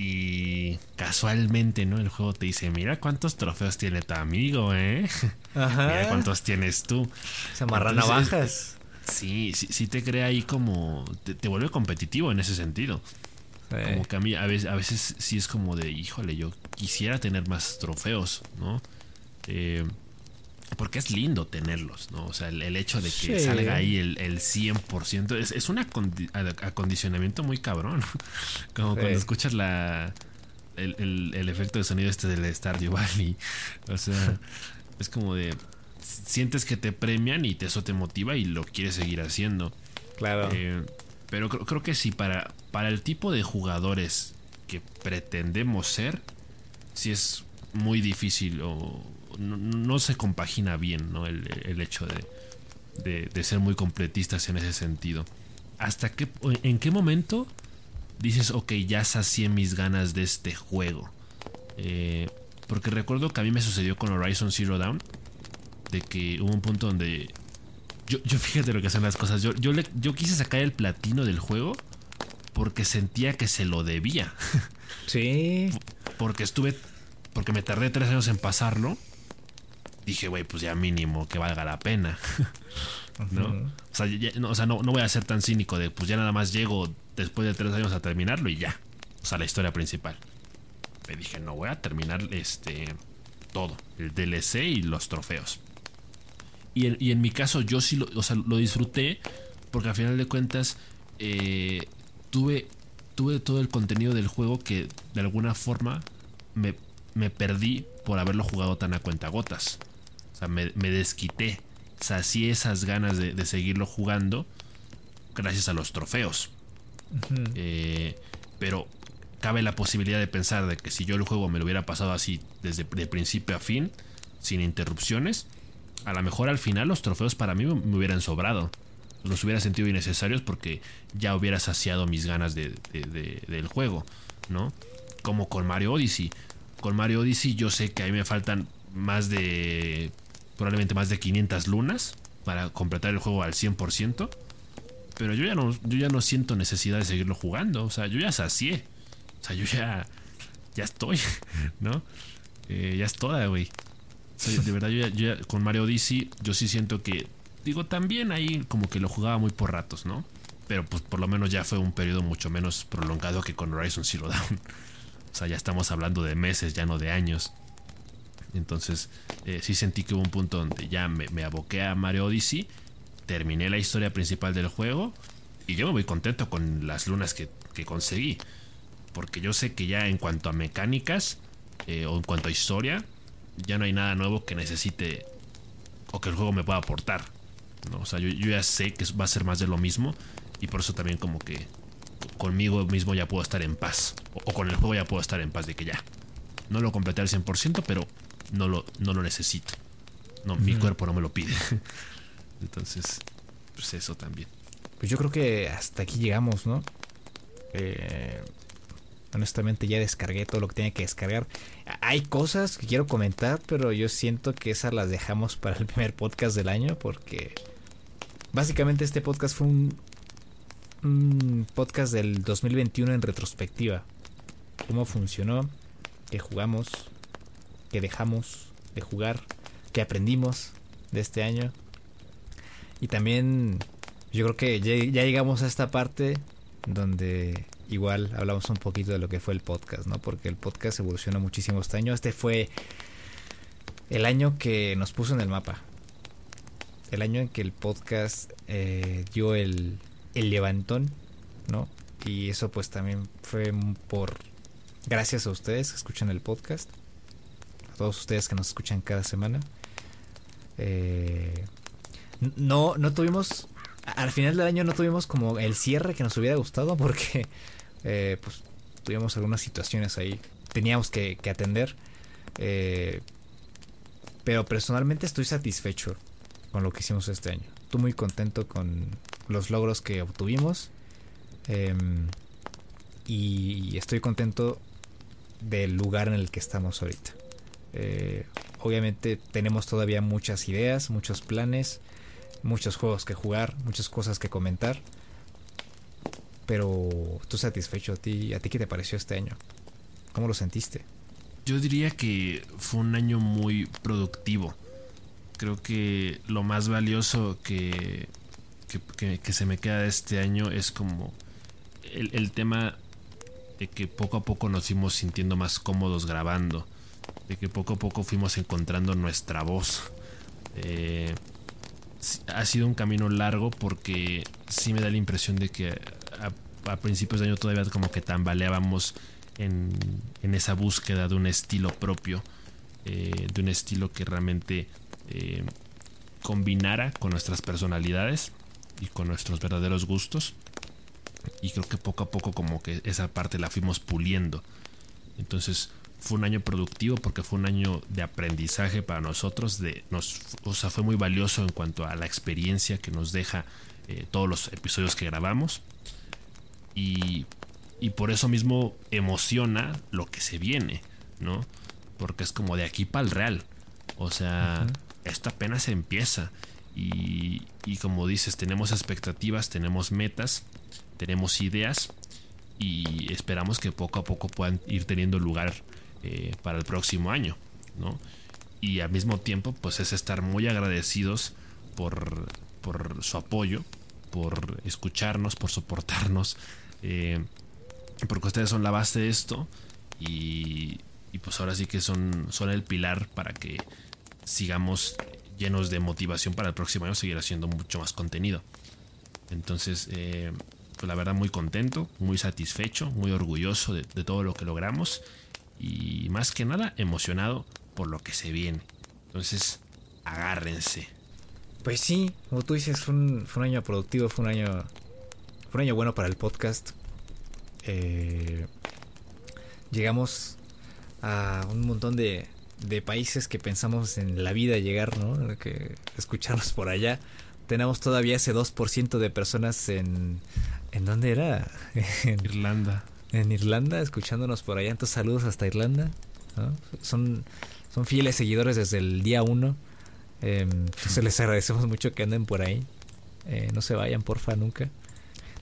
y casualmente, ¿no? El juego te dice, mira cuántos trofeos tiene tu amigo, ¿eh? Ajá. mira cuántos tienes tú. Se amarran navajas. Sí, sí, sí te crea ahí como... Te, vuelve competitivo en ese sentido. Como que a mí a veces, a veces sí es como de, híjole, yo quisiera tener más trofeos, ¿no? Eh, porque es lindo tenerlos, ¿no? O sea, el, hecho de que salga ahí el, el 100% es, es un acondicionamiento muy cabrón. Como cuando escuchas la el, el, efecto de sonido este del Stardew Valley. O sea, es como de... Sientes que te premian y eso te motiva y lo quieres seguir haciendo. Claro. Eh, pero creo, creo que sí, para, para el tipo de jugadores que pretendemos ser, sí es muy difícil o no, se compagina bien ¿no? el, hecho de, de, ser muy completistas en ese sentido. ¿Hasta qué, en qué momento dices, ok, ya sacié mis ganas de este juego? Eh, porque recuerdo que a mí me sucedió con Horizon Zero Dawn, de que hubo un punto donde... Yo, yo fíjate lo que hacen las cosas, yo, yo, le, yo quise sacar el platino del juego porque sentía que se lo debía. Sí. Porque estuve porque me tardé tres años en pasarlo dije, güey, pues ya mínimo que valga la pena. ¿No? O sea, no, voy a ser tan cínico de, pues ya nada más llego después de tres años a terminarlo y ya. O sea, la historia principal. Me dije, no voy a terminar este todo, el DLC y los trofeos. Y en, mi caso yo sí lo, o sea, lo disfruté porque al final de cuentas eh, tuve, tuve todo el contenido del juego que de alguna forma me, me perdí por haberlo jugado tan a cuentagotas. O sea, me, desquité, sacié esas ganas de, seguirlo jugando gracias a los trofeos. Eh, pero cabe la posibilidad de pensar de que si yo el juego me lo hubiera pasado así desde de principio a fin, sin interrupciones, a lo mejor al final los trofeos para mí me hubieran sobrado. Los hubiera sentido innecesarios porque ya hubiera saciado mis ganas de, del juego, ¿no? Como con Mario Odyssey. Con Mario Odyssey yo sé que ahí me faltan más de probablemente más de 500 lunas para completar el juego al 100%. Pero yo ya no, yo ya no siento necesidad de seguirlo jugando. O sea, yo ya sacié. O sea, yo ya, ya estoy, ¿no? Eh, ya es toda, güey. de verdad, yo ya, con Mario Odyssey, yo sí siento que, digo, también ahí como que lo jugaba muy por ratos, ¿no? Pero pues por lo menos ya fue un periodo mucho menos prolongado que con Horizon Zero Dawn. O sea, ya estamos hablando de meses, ya no de años. Entonces, eh, sí sentí que hubo un punto donde ya me, aboqué a Mario Odyssey, terminé la historia principal del juego y yo me voy contento con las lunas que, conseguí. Porque yo sé que ya en cuanto a mecánicas eh, o en cuanto a historia, ya no hay nada nuevo que necesite o que el juego me pueda aportar. ¿no? O sea, yo, ya sé que va a ser más de lo mismo y por eso también como que conmigo mismo ya puedo estar en paz. O, con el juego ya puedo estar en paz de que ya. No lo completé al 100%, pero no lo, no lo necesito. No, mi cuerpo no me lo pide. Entonces, pues eso también. Pues yo creo que hasta aquí llegamos, ¿no? Eh, honestamente ya descargué todo lo que tenía que descargar. Hay cosas que quiero comentar, pero yo siento que esas las dejamos para el primer podcast del año porque básicamente este podcast fue un, un podcast del 2021 en retrospectiva. Cómo funcionó, qué jugamos, qué dejamos de jugar, qué aprendimos de este año. Y también yo creo que ya llegamos a esta parte donde igual hablamos un poquito de lo que fue el podcast, ¿no? Porque el podcast evolucionó muchísimo este año. Este fue el año que nos puso en el mapa. El año en que el podcast eh, dio el, el levantón, ¿no? Y eso pues también fue por gracias a ustedes que escuchan el podcast. Todos ustedes que nos escuchan cada semana. Eh, no, no tuvimos al final del año no tuvimos como el cierre que nos hubiera gustado porque eh, pues tuvimos algunas situaciones ahí, teníamos que, atender. Eh, pero personalmente estoy satisfecho con lo que hicimos este año. Estoy muy contento con los logros que obtuvimos. Em, y estoy contento del lugar en el que estamos ahorita. Eh, obviamente tenemos todavía muchas ideas, muchos planes, muchos juegos que jugar, muchas cosas que comentar. Pero tú satisfecho a ti, ¿a ti qué te pareció este año? ¿Cómo lo sentiste? Yo diría que fue un año muy productivo. Creo que lo más valioso que, que, se me queda de este año es como el, el, tema de que poco a poco nos fuimos sintiendo más cómodos grabando. De que poco a poco fuimos encontrando nuestra voz. Eh, ha sido un camino largo porque sí me da la impresión de que a, principios de año todavía como que tambaleábamos en, esa búsqueda de un estilo propio, eh, de un estilo que realmente eh, combinara con nuestras personalidades y con nuestros verdaderos gustos. Y creo que poco a poco como que esa parte la fuimos puliendo. Entonces fue un año productivo porque fue un año de aprendizaje para nosotros. De, nos, o sea, fue muy valioso en cuanto a la experiencia que nos deja eh, todos los episodios que grabamos. Y, y, por eso mismo emociona lo que se viene, ¿no? Porque es como de aquí para el real. O sea, esto apenas empieza. Y, y como dices, tenemos expectativas, tenemos metas, tenemos ideas y esperamos que poco a poco puedan ir teniendo lugar eh, para el próximo año, ¿no? Y al mismo tiempo, pues es estar muy agradecidos por, por su apoyo, por escucharnos, por soportarnos, eh, porque ustedes son la base de esto y, y, pues ahora sí que son, son el pilar para que sigamos llenos de motivación para el próximo año seguir haciendo mucho más contenido. Entonces, eh, pues la verdad muy contento, muy satisfecho, muy orgulloso de, de todo lo que logramos y más que nada emocionado por lo que se viene. Entonces, agárrense. Pues sí, como tú dices, fue un, fue un año productivo, fue un año, fue un año bueno para el podcast. Eh, llegamos a un montón de, de países que pensamos en la vida llegar, ¿no? Que escucharnos por allá. Tenemos todavía ese 2% de personas en... ¿En dónde era? en Irlanda en Irlanda, escuchándonos por allá. Entonces, saludos hasta Irlanda. Son, son fieles seguidores desde el día uno. Eh, les agradecemos mucho que anden por ahí. Eh, no se vayan, porfa, nunca.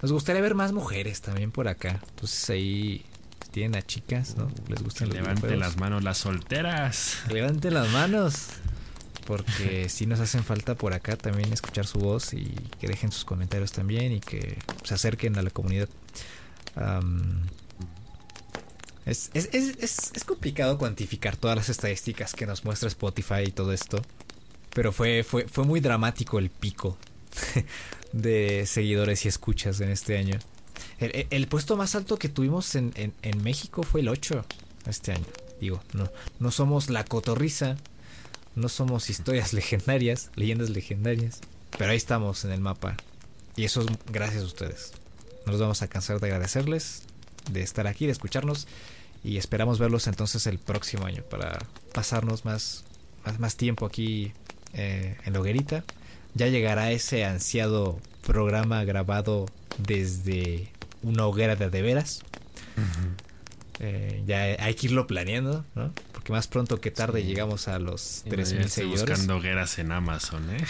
Nos gustaría ver más mujeres también por acá. Entonces ahí tienen a chicas, ¿no? Les gustan Levanten las manos las solteras. Levanten las manos. Porque si nos hacen falta por acá también escuchar su voz y que dejen sus comentarios también y que se acerquen a la comunidad es, complicado cuantificar todas las estadísticas que nos muestra Spotify y todo esto. Pero fue, fue, fue muy dramático el pico de seguidores y escuchas en este año. El, puesto más alto que tuvimos en, México fue el 8 este año. Digo, no, no somos la cotorriza, no somos historias legendarias, leyendas legendarias, pero ahí estamos en el mapa. Y eso es gracias a ustedes. No nos vamos a cansar de agradecerles, de estar aquí, de escucharnos. Y esperamos verlos entonces el próximo año para pasarnos más, más, tiempo aquí eh, en la hoguerita. Ya llegará ese ansiado programa grabado desde una hoguera de de veras. Eh, ya hay que irlo planeando, ¿no? Porque más pronto que tarde llegamos a los 3000 seguidores. buscando hogueras en Amazon, ¿eh?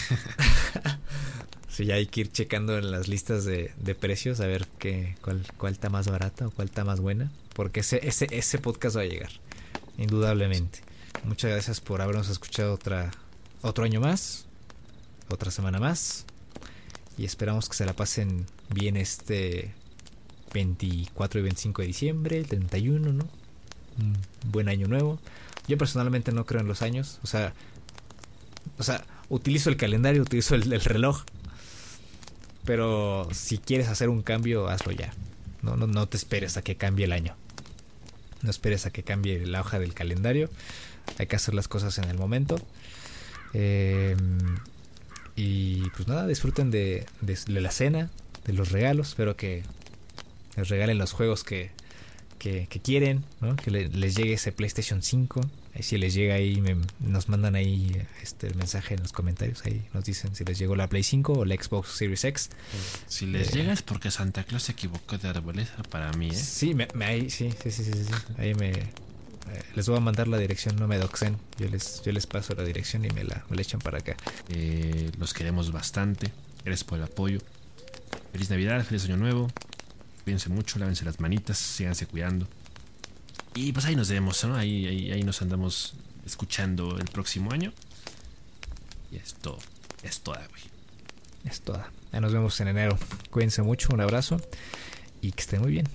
sí, ya hay que ir checando en las listas de, precios a ver qué, cuál, cuál está más barata o cuál está más buena. Porque ese, ese, ese podcast va a llegar, indudablemente. Muchas gracias por habernos escuchado otra, otro año más, otra semana más. Y esperamos que se la pasen bien este 24 y 25 de diciembre, el 31, ¿no? Un buen año nuevo. Yo personalmente no creo en los años, o sea, o sea, utilizo el calendario, utilizo el, reloj. Pero si quieres hacer un cambio, hazlo ya. No, no, no te esperes a que cambie el año. No esperes a que cambie la hoja del calendario. Hay que hacer las cosas en el momento. Em, y pues nada, disfruten de, de, la cena, de los regalos. Espero que les regalen los juegos que, que, quieren, ¿no? que les llegue ese PlayStation 5. Ahí si les llega ahí, nos mandan ahí este, el mensaje en los comentarios. Ahí nos dicen si les llegó la Play 5 o la Xbox Series X. Si les eh, llega es porque Santa Claus se equivocó de arboleza para mí, ¿eh? Sí, me, ahí, sí, sí, sí, sí, Ahí me... Eh, les voy a mandar la dirección, no me doxen. Yo les, yo les paso la dirección y me la, me la echan para acá. Eh, los queremos bastante. Gracias por el apoyo. Feliz Navidad, feliz Año Nuevo. Cuídense mucho, lávense las manitas, síganse cuidando. Y pues ahí nos vemos, ¿no? Ahí, ahí, ahí nos andamos escuchando el próximo año. Y esto es toda, güey. Es toda. Ahí nos vemos en enero. Cuídense mucho, un abrazo y que estén muy bien.